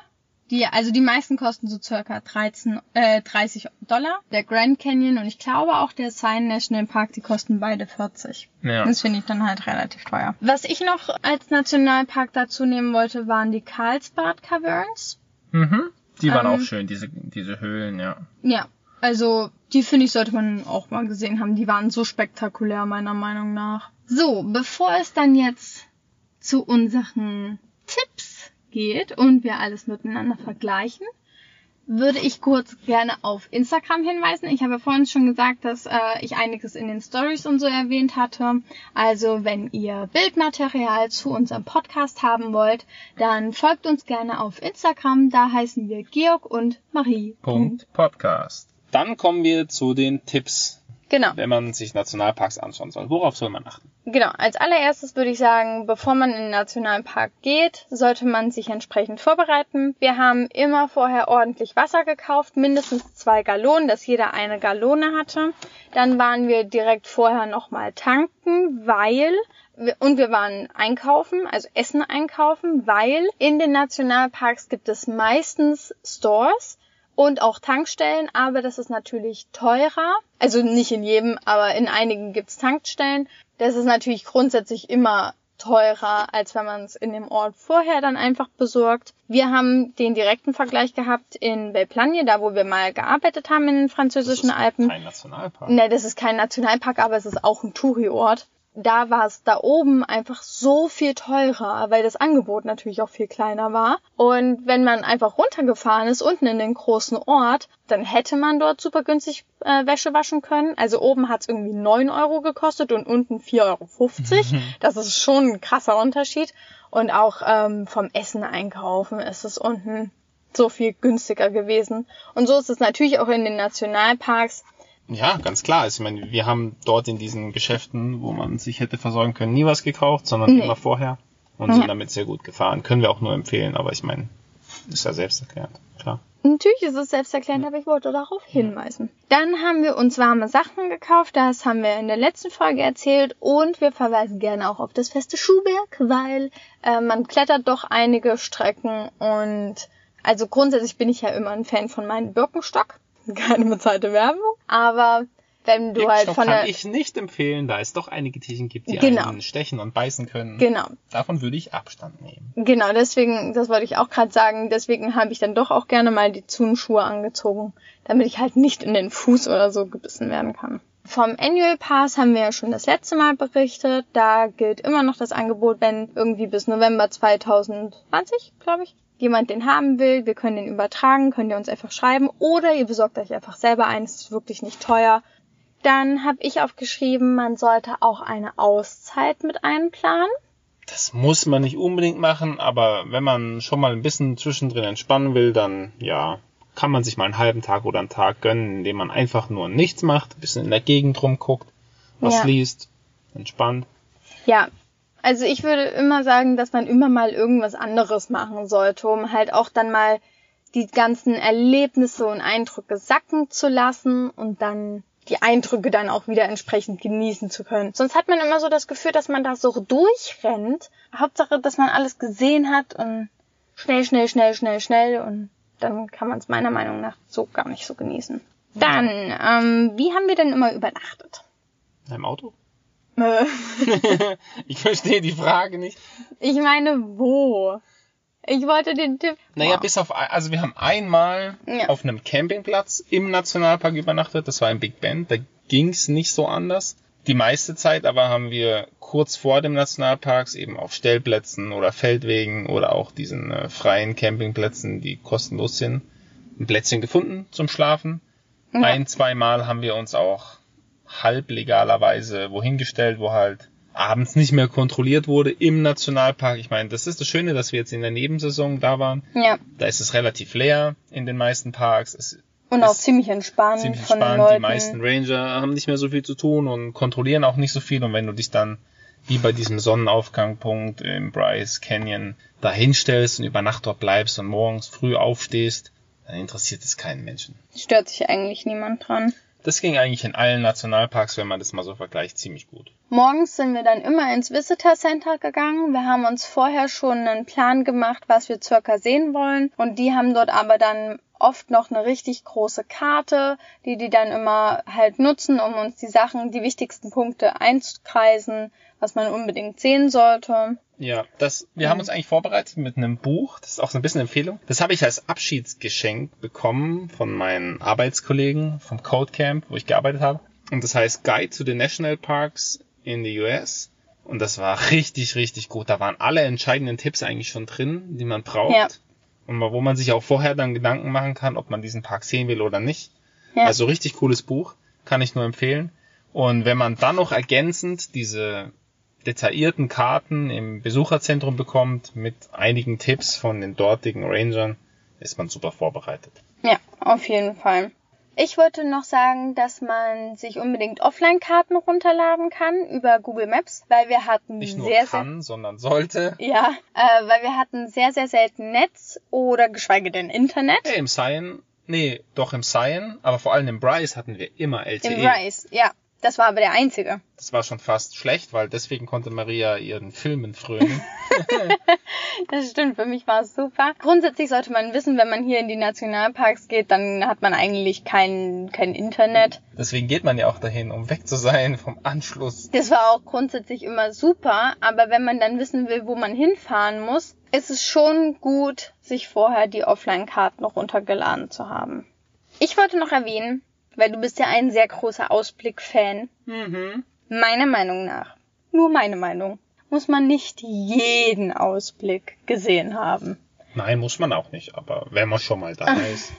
S1: Die, also die meisten kosten so circa 13, äh, 30 Dollar. Der Grand Canyon und ich glaube auch der Zion National Park, die kosten beide 40. Ja. Das finde ich dann halt relativ teuer. Was ich noch als Nationalpark dazu nehmen wollte, waren die Carlsbad Caverns.
S2: Mhm. Die waren ähm, auch schön, diese, diese Höhlen, ja.
S1: Ja, also die finde ich sollte man auch mal gesehen haben. Die waren so spektakulär meiner Meinung nach. So, bevor es dann jetzt zu unseren Tipps geht und wir alles miteinander vergleichen, würde ich kurz gerne auf Instagram hinweisen. Ich habe vorhin schon gesagt, dass äh, ich einiges in den Stories und so erwähnt hatte. Also wenn ihr Bildmaterial zu unserem Podcast haben wollt, dann folgt uns gerne auf Instagram. Da heißen wir Georg und Marie.
S2: Punkt Podcast. Dann kommen wir zu den Tipps. Genau. Wenn man sich Nationalparks anschauen soll. Worauf soll man achten?
S1: Genau. Als allererstes würde ich sagen, bevor man in den Nationalpark geht, sollte man sich entsprechend vorbereiten. Wir haben immer vorher ordentlich Wasser gekauft, mindestens zwei Gallonen, dass jeder eine Gallone hatte. Dann waren wir direkt vorher nochmal tanken, weil und wir waren einkaufen, also Essen einkaufen, weil in den Nationalparks gibt es meistens Stores, und auch Tankstellen, aber das ist natürlich teurer. Also nicht in jedem, aber in einigen gibt's Tankstellen. Das ist natürlich grundsätzlich immer teurer, als wenn man es in dem Ort vorher dann einfach besorgt. Wir haben den direkten Vergleich gehabt in Belplagne, da wo wir mal gearbeitet haben in den französischen das ist Alpen.
S2: Kein Nationalpark.
S1: Ne, das ist kein Nationalpark, aber es ist auch ein Touri-Ort da war es da oben einfach so viel teurer, weil das Angebot natürlich auch viel kleiner war. Und wenn man einfach runtergefahren ist, unten in den großen Ort, dann hätte man dort super günstig äh, Wäsche waschen können. Also oben hat es irgendwie neun Euro gekostet und unten vier Euro. fünfzig. Das ist schon ein krasser Unterschied. Und auch ähm, vom Essen einkaufen ist es unten so viel günstiger gewesen. Und so ist es natürlich auch in den Nationalparks.
S2: Ja, ganz klar. Also, ich meine, wir haben dort in diesen Geschäften, wo man sich hätte versorgen können, nie was gekauft, sondern nee. immer vorher und ja. sind damit sehr gut gefahren. Können wir auch nur empfehlen, aber ich meine, ist ja selbsterklärend, klar.
S1: Natürlich ist es selbsterklärend, aber ich wollte darauf hinweisen. Dann haben wir uns warme Sachen gekauft, das haben wir in der letzten Folge erzählt und wir verweisen gerne auch auf das feste Schuhwerk, weil äh, man klettert doch einige Strecken und also grundsätzlich bin ich ja immer ein Fan von meinem Birkenstock Keine bezahlte Werbung. Aber wenn du halt von
S2: kann
S1: der...
S2: ich nicht empfehlen, da es doch einige Tierchen gibt, die
S1: Genau.
S2: einen stechen und beißen können.
S1: Genau.
S2: Davon würde ich Abstand nehmen.
S1: Genau, deswegen, das wollte ich auch gerade sagen, deswegen habe ich dann doch auch gerne mal die Zun-Schuhe angezogen, damit ich halt nicht in den Fuß oder so gebissen werden kann. Vom Annual Pass haben wir ja schon das letzte Mal berichtet. Da gilt immer noch das Angebot, wenn irgendwie bis November 2020, glaube ich, jemand den haben will, wir können den übertragen, könnt ihr uns einfach schreiben oder ihr besorgt euch einfach selber einen, es ist wirklich nicht teuer. Dann habe ich aufgeschrieben, man sollte auch eine Auszeit mit einplanen.
S2: Das muss man nicht unbedingt machen, aber wenn man schon mal ein bisschen zwischendrin entspannen will, dann ja, kann man sich mal einen halben Tag oder einen Tag gönnen, indem man einfach nur nichts macht, ein bisschen in der Gegend rumguckt, was
S1: Ja.
S2: liest, entspannt.
S1: Ja, also ich würde immer sagen, dass man immer mal irgendwas anderes machen sollte, um halt auch dann mal die ganzen Erlebnisse und Eindrücke sacken zu lassen und dann die Eindrücke dann auch wieder entsprechend genießen zu können. Sonst hat man immer so das Gefühl, dass man da so durchrennt. Hauptsache, dass man alles gesehen hat und schnell, schnell, schnell, schnell, schnell und dann kann man es meiner Meinung nach so gar nicht so genießen. Dann, ähm, wie haben wir denn immer übernachtet?
S2: In einem Auto?
S1: Äh,
S2: ich verstehe die Frage nicht.
S1: Ich meine, wo? Ich wollte den Tipp.
S2: Naja,
S1: Boah.
S2: bis auf, also wir haben einmal
S1: Ja.
S2: auf einem Campingplatz im Nationalpark übernachtet, das war in Big Bend, da ging's nicht so anders. Die meiste Zeit aber haben wir kurz vor dem Nationalparks eben auf Stellplätzen oder Feldwegen oder auch diesen äh, freien Campingplätzen, die kostenlos sind, ein Plätzchen gefunden zum Schlafen.
S1: Ja.
S2: Ein, zweimal haben wir uns auch halblegalerweise wohin gestellt, wo halt abends nicht mehr kontrolliert wurde im Nationalpark. Ich meine, das ist das Schöne, dass wir jetzt in der Nebensaison da waren.
S1: Ja.
S2: Da ist es relativ leer in den meisten Parks. Es
S1: Und auch ziemlich entspannt
S2: ziemlich
S1: von den. Leuten.
S2: Die meisten Ranger haben nicht mehr so viel zu tun und kontrollieren auch nicht so viel. Und wenn du dich dann wie bei diesem Sonnenaufgangpunkt im Bryce Canyon da hinstellst und über Nacht dort bleibst und morgens früh aufstehst, dann interessiert es keinen Menschen.
S1: Stört sich eigentlich niemand dran.
S2: Das ging eigentlich in allen Nationalparks, wenn man das mal so vergleicht, ziemlich gut.
S1: Morgens sind wir dann immer ins Visitor Center gegangen. Wir haben uns vorher schon einen Plan gemacht, was wir circa sehen wollen. Und die haben dort aber dann oft noch eine richtig große Karte, die die dann immer halt nutzen, um uns die Sachen, die wichtigsten Punkte einzukreisen, was man unbedingt sehen sollte.
S2: Ja, das, wir haben uns eigentlich vorbereitet mit einem Buch, das ist auch so ein bisschen eine Empfehlung. Das habe ich als Abschiedsgeschenk bekommen von meinen Arbeitskollegen vom Code Camp, wo ich gearbeitet habe. Und das heißt Guide to the National Parks in the US. Und das war richtig, richtig gut. Da waren alle entscheidenden Tipps eigentlich schon drin, die man braucht.
S1: Ja.
S2: Und wo man sich auch vorher dann Gedanken machen kann, ob man diesen Park sehen will oder nicht.
S1: Ja.
S2: Also richtig cooles Buch, kann ich nur empfehlen. Und wenn man dann noch ergänzend diese detaillierten Karten im Besucherzentrum bekommt mit einigen Tipps von den dortigen Rangern, ist man super vorbereitet.
S1: Ja, auf jeden Fall. Ich wollte noch sagen, dass man sich unbedingt Offline-Karten runterladen kann über Google Maps, weil wir hatten
S2: Nicht nur
S1: sehr,
S2: kann, sondern sollte.
S1: sehr, ja, äh, weil wir hatten sehr, sehr selten Netz oder geschweige denn Internet.
S2: Hey, Im Cyan, nee, doch im Cyan, aber vor allem im Bryce hatten wir immer LTE.
S1: Im Rise, ja. Das war aber der einzige.
S2: Das war schon fast schlecht, weil deswegen konnte Maria ihren Filmen frönen.
S1: Das stimmt, für mich war es super. Grundsätzlich sollte man wissen, wenn man hier in die Nationalparks geht, dann hat man eigentlich kein, kein Internet.
S2: deswegen geht man ja auch dahin, um weg zu sein vom Anschluss.
S1: Das war auch grundsätzlich immer super, aber wenn man dann wissen will, wo man hinfahren muss, ist es schon gut, sich vorher die Offline-Karten runtergeladen zu haben. Ich wollte noch erwähnen, weil du bist ja ein sehr großer Ausblick-Fan,
S2: Mhm.
S1: meiner Meinung nach, nur meine Meinung, muss man nicht jeden Ausblick gesehen haben.
S2: Nein, muss man auch nicht, aber wenn man schon mal da ist.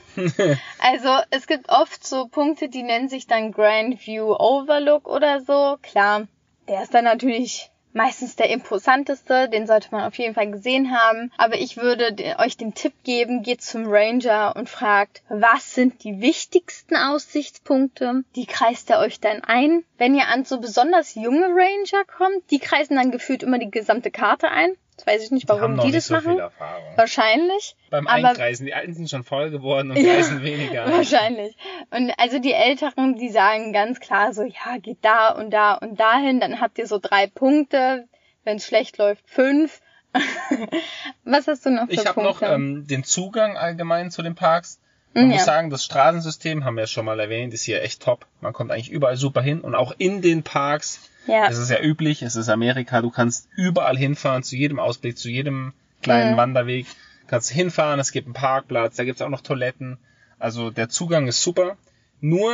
S1: Also es gibt oft so Punkte, die nennen sich dann Grand View Overlook oder so. Klar, der ist dann natürlich meistens der imposanteste, den sollte man auf jeden Fall gesehen haben. Aber ich würde de- euch den Tipp geben, geht zum Ranger und fragt, was sind die wichtigsten Aussichtspunkte? Die kreist er euch dann ein. Wenn ihr an so besonders junge Ranger kommt, die kreisen dann gefühlt immer die gesamte Karte ein. Jetzt weiß ich nicht,
S2: Die
S1: warum die,
S2: noch nicht
S1: das
S2: so
S1: machen.
S2: viel Erfahrung.
S1: Wahrscheinlich.
S2: Beim
S1: aber-
S2: Einkreisen, die Alten sind schon voll geworden und
S1: Ja,
S2: kreisen weniger.
S1: Wahrscheinlich. Und also die Älteren, die sagen ganz klar so, ja, geht da und da und dahin, dann habt ihr so drei Punkte, wenn es schlecht läuft, fünf. Was hast du noch für
S2: Ich habe noch ähm, den Zugang allgemein zu den Parks. Man
S1: Ja.
S2: muss sagen, das Straßensystem, haben wir ja schon mal erwähnt, ist hier echt top. Man kommt eigentlich überall super hin und auch in den Parks.
S1: Ja.
S2: Es ist ja üblich, es ist Amerika, du kannst überall hinfahren, zu jedem Ausblick, zu jedem kleinen
S1: Mhm.
S2: Wanderweg. Kannst hinfahren, es gibt einen Parkplatz, da gibt's auch noch Toiletten. Also der Zugang ist super. Nur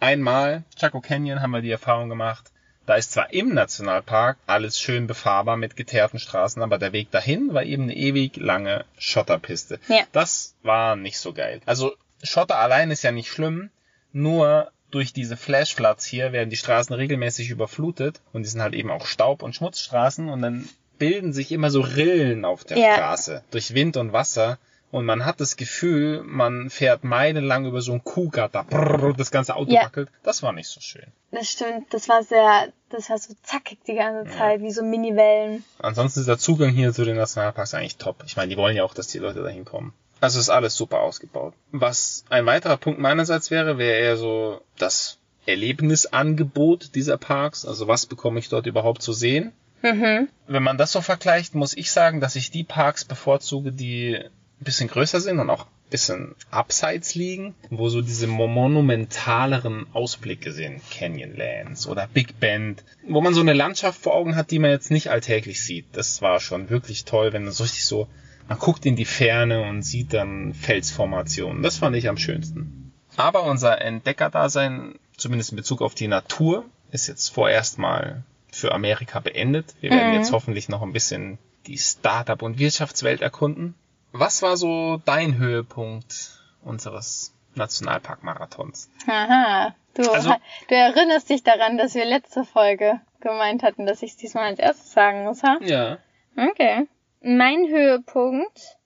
S2: einmal, Chaco Canyon haben wir die Erfahrung gemacht, da ist zwar im Nationalpark alles schön befahrbar mit geteerten Straßen, aber der Weg dahin war eben eine ewig lange Schotterpiste.
S1: Ja.
S2: Das war nicht so geil. Also Schotter allein ist ja nicht schlimm, nur durch diese Flashfloods hier werden die Straßen regelmäßig überflutet und die sind halt eben auch Staub- und Schmutzstraßen und dann bilden sich immer so Rillen auf der
S1: Ja.
S2: Straße durch Wind und Wasser und man hat das Gefühl, man fährt meilenlang über so ein Kuhgatter, brrr, das ganze Auto
S1: Ja.
S2: wackelt. Das war nicht so schön.
S1: Das stimmt, das war sehr, das war so zackig die ganze Zeit, wie so Mini-Wellen.
S2: Ansonsten ist der Zugang hier zu den Nationalparks eigentlich top. Ich meine, die wollen ja auch, dass die Leute dahin kommen. Also ist alles super ausgebaut. Was ein weiterer Punkt meinerseits wäre, wäre eher so das Erlebnisangebot dieser Parks. Also was bekomme ich dort überhaupt zu sehen?
S1: Mhm.
S2: Wenn man das so vergleicht, muss ich sagen, dass ich die Parks bevorzuge, die ein bisschen größer sind und auch ein bisschen abseits liegen, wo so diese mo- monumentaleren Ausblicke sind, Canyonlands oder Big Bend, wo man so eine Landschaft vor Augen hat, die man jetzt nicht alltäglich sieht. Das war schon wirklich toll, wenn man so richtig so, man guckt in die Ferne und sieht dann Felsformationen. Das fand ich am schönsten. Aber unser Entdeckerdasein, zumindest in Bezug auf die Natur, ist jetzt vorerst mal für Amerika beendet. Wir werden
S1: Mhm.
S2: jetzt hoffentlich noch ein bisschen die Startup- und Wirtschaftswelt erkunden. Was war so dein Höhepunkt unseres Nationalpark-Marathons?
S1: Aha. Du,
S2: Also-
S1: du erinnerst dich daran, dass wir letzte Folge gemeint hatten, dass ich es diesmal als erstes sagen muss, ha?
S2: Ja.
S1: Okay. Mein Höhepunkt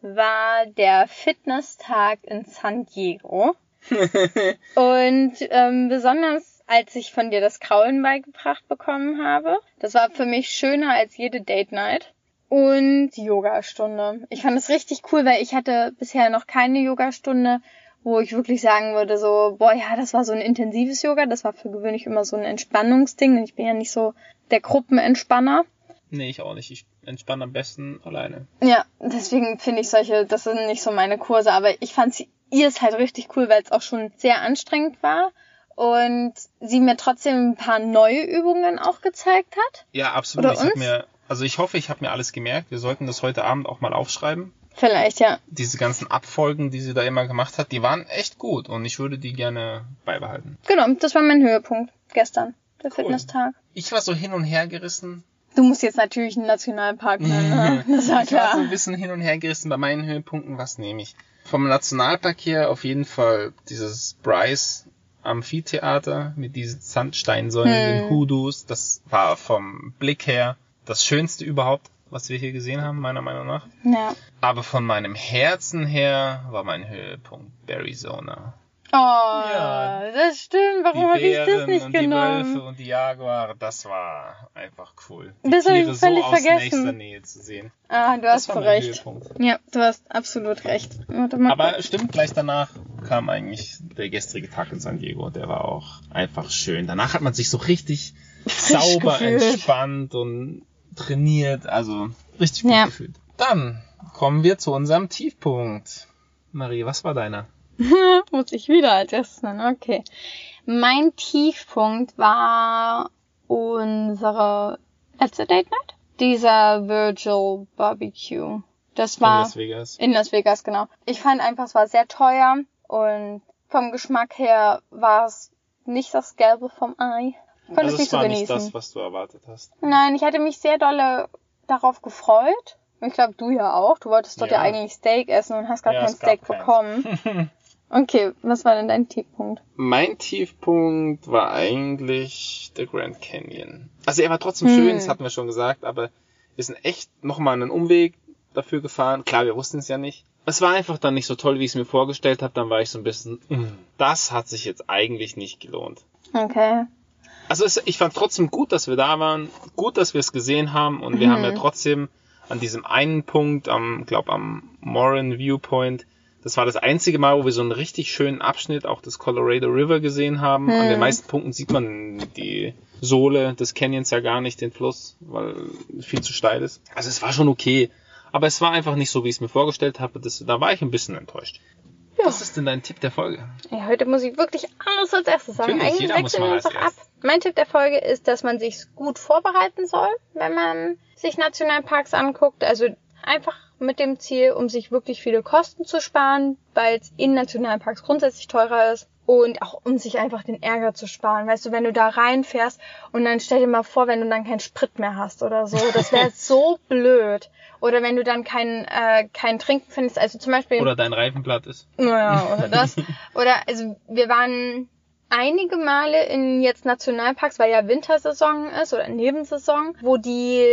S1: war der Fitnesstag in San Diego. Und ähm, besonders als ich von dir das Kraulen beigebracht bekommen habe. Das war für mich schöner als jede Date Night. Und die Yogastunde. Ich fand es richtig cool, weil ich hatte bisher noch keine Yogastunde, wo ich wirklich sagen würde, so, boah, ja, das war so ein intensives Yoga. Das war für gewöhnlich immer so ein Entspannungsding. Und ich bin ja nicht so der Gruppenentspanner.
S2: Nee, ich auch nicht. Ich entspanne am besten alleine.
S1: Ja, deswegen finde ich solche, das sind nicht so meine Kurse, aber ich fand sie ihr ist halt richtig cool, weil es auch schon sehr anstrengend war und sie mir trotzdem ein paar neue Übungen auch gezeigt hat.
S2: Ja, absolut.
S1: Oder
S2: ich
S1: uns?
S2: mir, also ich hoffe, ich habe mir alles gemerkt. Wir sollten das heute Abend auch mal aufschreiben.
S1: Vielleicht, ja.
S2: Diese ganzen Abfolgen, die sie da immer gemacht hat, die waren echt gut und ich würde die gerne beibehalten.
S1: Genau, das war mein Höhepunkt gestern, der Fitnesstag.
S2: Ich war so hin und her gerissen.
S1: Du musst jetzt natürlich einen Nationalpark nennen, ne? Das war
S2: ich war so
S1: klar.
S2: ein bisschen hin und her gerissen bei meinen Höhepunkten. Was nehme ich? Vom Nationalpark her auf jeden Fall dieses Bryce Amphitheater mit diesen Sandsteinsäulen,
S1: Hm.
S2: den Hoodoos. Das war vom Blick her das Schönste überhaupt, was wir hier gesehen haben, meiner Meinung nach.
S1: Ja.
S2: Aber von meinem Herzen her war mein Höhepunkt Arizona.
S1: Oh,
S2: Ja.
S1: das stimmt. Warum habe ich das nicht
S2: und die Wölfe
S1: genommen?
S2: und die Jaguare, das war einfach cool. Die
S1: Das hab ich völlig
S2: so aus
S1: vergessen.
S2: nächster Nähe zu sehen.
S1: Ah, du
S2: Das
S1: hast recht. Ja, du hast absolut recht.
S2: Aber stimmt, gleich danach kam eigentlich der gestrige Tag in San Diego. Der war auch einfach schön. Danach hat man sich so richtig sauber
S1: gefühlt.
S2: entspannt und trainiert. Also richtig gut
S1: Ja.
S2: gefühlt. Dann kommen wir zu unserem Tiefpunkt. Marie, was war deiner?
S1: Muss ich wieder als erstes nennen, okay. Mein Tiefpunkt war unsere letzte Date Night. Dieser Virgil Barbecue. Das
S2: In
S1: war
S2: Las Vegas.
S1: in Las Vegas, genau. Ich fand einfach, es war sehr teuer und vom Geschmack her war es nicht das Gelbe vom Ei. Ich konnte
S2: Also
S1: es nicht so
S2: war
S1: genießen.
S2: nicht das, was du erwartet hast.
S1: Nein, ich hatte mich sehr dolle darauf gefreut. Ich glaube, du ja auch. Du wolltest dort ja,
S2: Ja.
S1: eigentlich Steak essen und hast gar
S2: Ja,
S1: kein Steak bekommen. Okay, was war denn dein Tiefpunkt?
S2: Mein Tiefpunkt war eigentlich der Grand Canyon. Also er war trotzdem
S1: Hm.
S2: schön, das hatten wir schon gesagt, aber wir sind echt nochmal einen Umweg dafür gefahren. Klar, wir wussten es ja nicht. Es war einfach dann nicht so toll, wie ich es mir vorgestellt habe. Dann war ich so ein bisschen, "Mm, das hat sich jetzt eigentlich nicht gelohnt.
S1: Okay.
S2: Also es, ich fand trotzdem gut, dass wir da waren, gut, dass wir es gesehen haben und wir
S1: Mhm.
S2: haben ja trotzdem an diesem einen Punkt, am, glaub am Moran Viewpoint, das war das einzige Mal, wo wir so einen richtig schönen Abschnitt auch des Colorado River gesehen haben. An den
S1: Mhm.
S2: meisten Punkten sieht man die Sohle des Canyons ja gar nicht, den Fluss, weil viel zu steil ist. Also es war schon okay, aber es war einfach nicht so, wie ich es mir vorgestellt habe. Das, da war ich ein bisschen enttäuscht. Ja. Was ist denn dein Tipp der Folge?
S1: Ja, heute muss ich wirklich alles als erstes sagen.
S2: Natürlich, Eigentlich wechseln wir uns doch ab.
S1: Mein Tipp der Folge ist, dass man sich gut vorbereiten soll, wenn man sich Nationalparks anguckt. Also einfach mit dem Ziel, um sich wirklich viele Kosten zu sparen, weil es in Nationalparks grundsätzlich teurer ist. Und auch um sich einfach den Ärger zu sparen. Weißt du, wenn du da reinfährst und dann stell dir mal vor, wenn du dann keinen Sprit mehr hast oder so. Das wäre so blöd. Oder wenn du dann kein, äh, kein Trinken findest. Also zum Beispiel.
S2: Oder dein Reifenblatt ist.
S1: Naja, oder das. oder also wir waren einige Male in jetzt Nationalparks, weil ja Wintersaison ist oder Nebensaison, wo die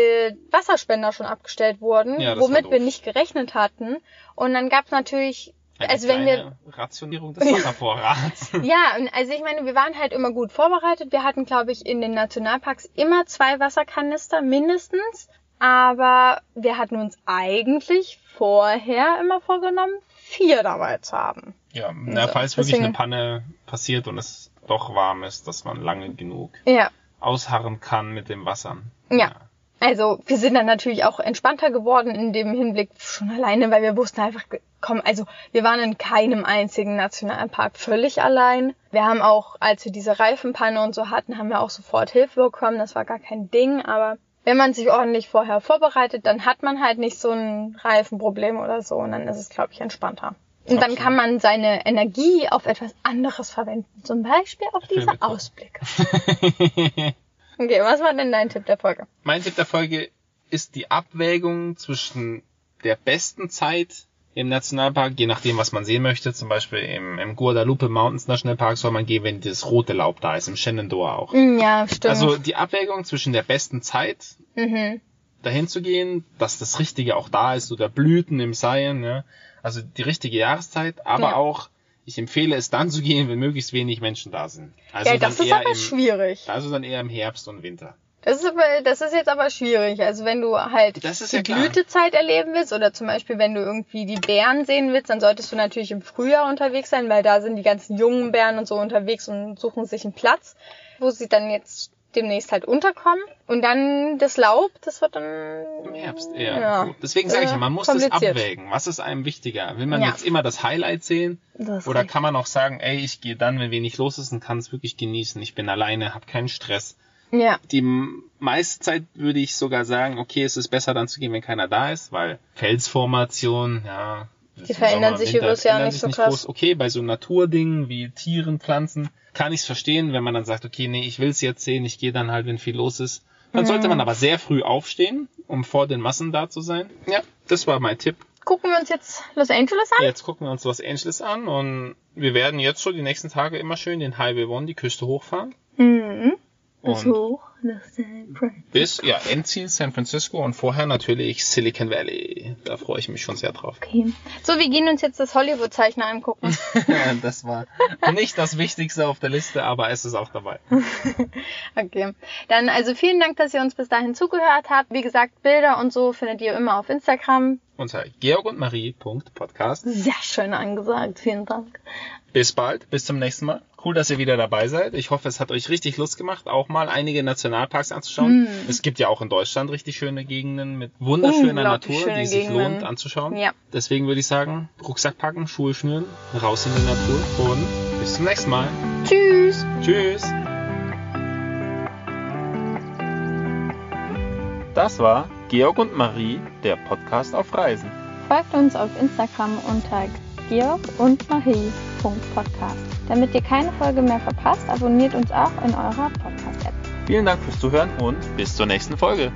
S1: Wasserspender schon abgestellt wurden, ja, womit wir nicht gerechnet hatten. Und dann gab's natürlich
S2: eine also wenn wir Rationierung des Wasservorrats.
S1: ja, also ich meine, wir waren halt immer gut vorbereitet. Wir hatten, glaube ich, in den Nationalparks immer zwei Wasserkanister mindestens, aber wir hatten uns eigentlich vorher immer vorgenommen, vier dabei zu haben.
S2: Ja, na, also, falls wirklich eine Panne passiert und es doch warm ist, dass man lange genug
S1: ja.
S2: ausharren kann mit dem Wasser.
S1: ja. ja. Also wir sind dann natürlich auch entspannter geworden in dem Hinblick schon alleine, weil wir wussten einfach, komm, also wir waren in keinem einzigen Nationalpark völlig allein. Wir haben auch, als wir diese Reifenpanne und so hatten, haben wir auch sofort Hilfe bekommen. Das war gar kein Ding, aber wenn man sich ordentlich vorher vorbereitet, dann hat man halt nicht so ein Reifenproblem oder so und dann ist es, glaube ich, entspannter. Und dann kann man seine Energie auf etwas anderes verwenden. Zum Beispiel auf diese Ausblicke. Okay, was war denn dein Tipp der Folge?
S2: Mein Tipp der Folge ist die Abwägung zwischen der besten Zeit im Nationalpark, je nachdem, was man sehen möchte. Zum Beispiel im, im Guadalupe Mountains Nationalpark soll man gehen, wenn das rote Laub da ist, im Shenandoah auch.
S1: Mm, ja, stimmt.
S2: Also die Abwägung zwischen der besten Zeit, mhm. dahin zu gehen, dass das Richtige auch da ist, oder Blüten im Seien, ja. Also die richtige Jahreszeit, aber ja. auch ich empfehle es dann zu gehen, wenn möglichst wenig Menschen da sind. Also
S1: ja, das ist aber im, schwierig.
S2: Also dann eher im Herbst und Winter.
S1: Das ist, aber, das ist jetzt aber schwierig. Also wenn du halt die ja Blütezeit erleben willst oder zum Beispiel wenn du irgendwie die Bären sehen willst, dann solltest du natürlich im Frühjahr unterwegs sein, weil da sind die ganzen jungen Bären und so unterwegs und suchen sich einen Platz, wo sie dann jetzt demnächst halt unterkommen. Und dann das Laub, das wird dann
S2: im Herbst eher. Ja. Deswegen sage ich, man muss das abwägen. Was ist einem wichtiger? Will man ja. jetzt immer das Highlight sehen? Das oder kann man auch sagen, ey, ich gehe dann, wenn wenig los ist und kann es wirklich genießen. Ich bin alleine, habe keinen Stress.
S1: Ja.
S2: Die meiste Zeit würde ich sogar sagen, okay, es ist besser dann zu gehen, wenn keiner da ist, weil Felsformation, ja.
S1: Die verändern sich über das Jahr nicht so krass. Groß.
S2: Okay, bei so Naturdingen wie Tieren, Pflanzen, kann ich es verstehen, wenn man dann sagt, okay, nee, ich will es jetzt sehen, ich gehe dann halt, wenn viel los ist. Dann mhm. sollte man aber sehr früh aufstehen, um vor den Massen da zu sein. Ja, das war mein Tipp.
S1: Gucken wir uns jetzt Los Angeles an?
S2: Jetzt gucken wir uns Los Angeles an und wir werden jetzt schon die nächsten Tage immer schön den Highway One, die Küste hochfahren.
S1: Mhm.
S2: Und hoch nach San Francisco. Bis, ja, Endziel San Francisco und vorher natürlich Silicon Valley. Da freue ich mich schon sehr drauf.
S1: Okay. So, wir gehen uns jetzt das Hollywood-Zeichner angucken.
S2: das war nicht das Wichtigste auf der Liste, aber es ist auch dabei.
S1: okay. Dann also vielen Dank, dass ihr uns bis dahin zugehört habt. Wie gesagt, Bilder und so findet ihr immer auf Instagram.
S2: Unter georgundmarie.podcast.
S1: Sehr schön angesagt. Vielen Dank.
S2: Bis bald. Bis zum nächsten Mal. Cool, dass ihr wieder dabei seid. Ich hoffe, es hat euch richtig Lust gemacht, auch mal einige Nationalparks anzuschauen. Mm. Es gibt ja auch in Deutschland richtig schöne Gegenden mit wunderschöner Natur, die sich Gegenden. lohnt anzuschauen.
S1: Ja.
S2: Deswegen würde ich sagen, Rucksack packen, Schuhe schnüren, raus in die Natur und bis zum nächsten Mal.
S1: Tschüss.
S2: Tschüss. Das war Georg und Marie, der Podcast auf Reisen.
S1: Folgt uns auf Instagram unter Georg und Marie.podcast. Damit ihr keine Folge mehr verpasst, abonniert uns auch in eurer Podcast-App.
S2: Vielen Dank fürs Zuhören und bis zur nächsten Folge.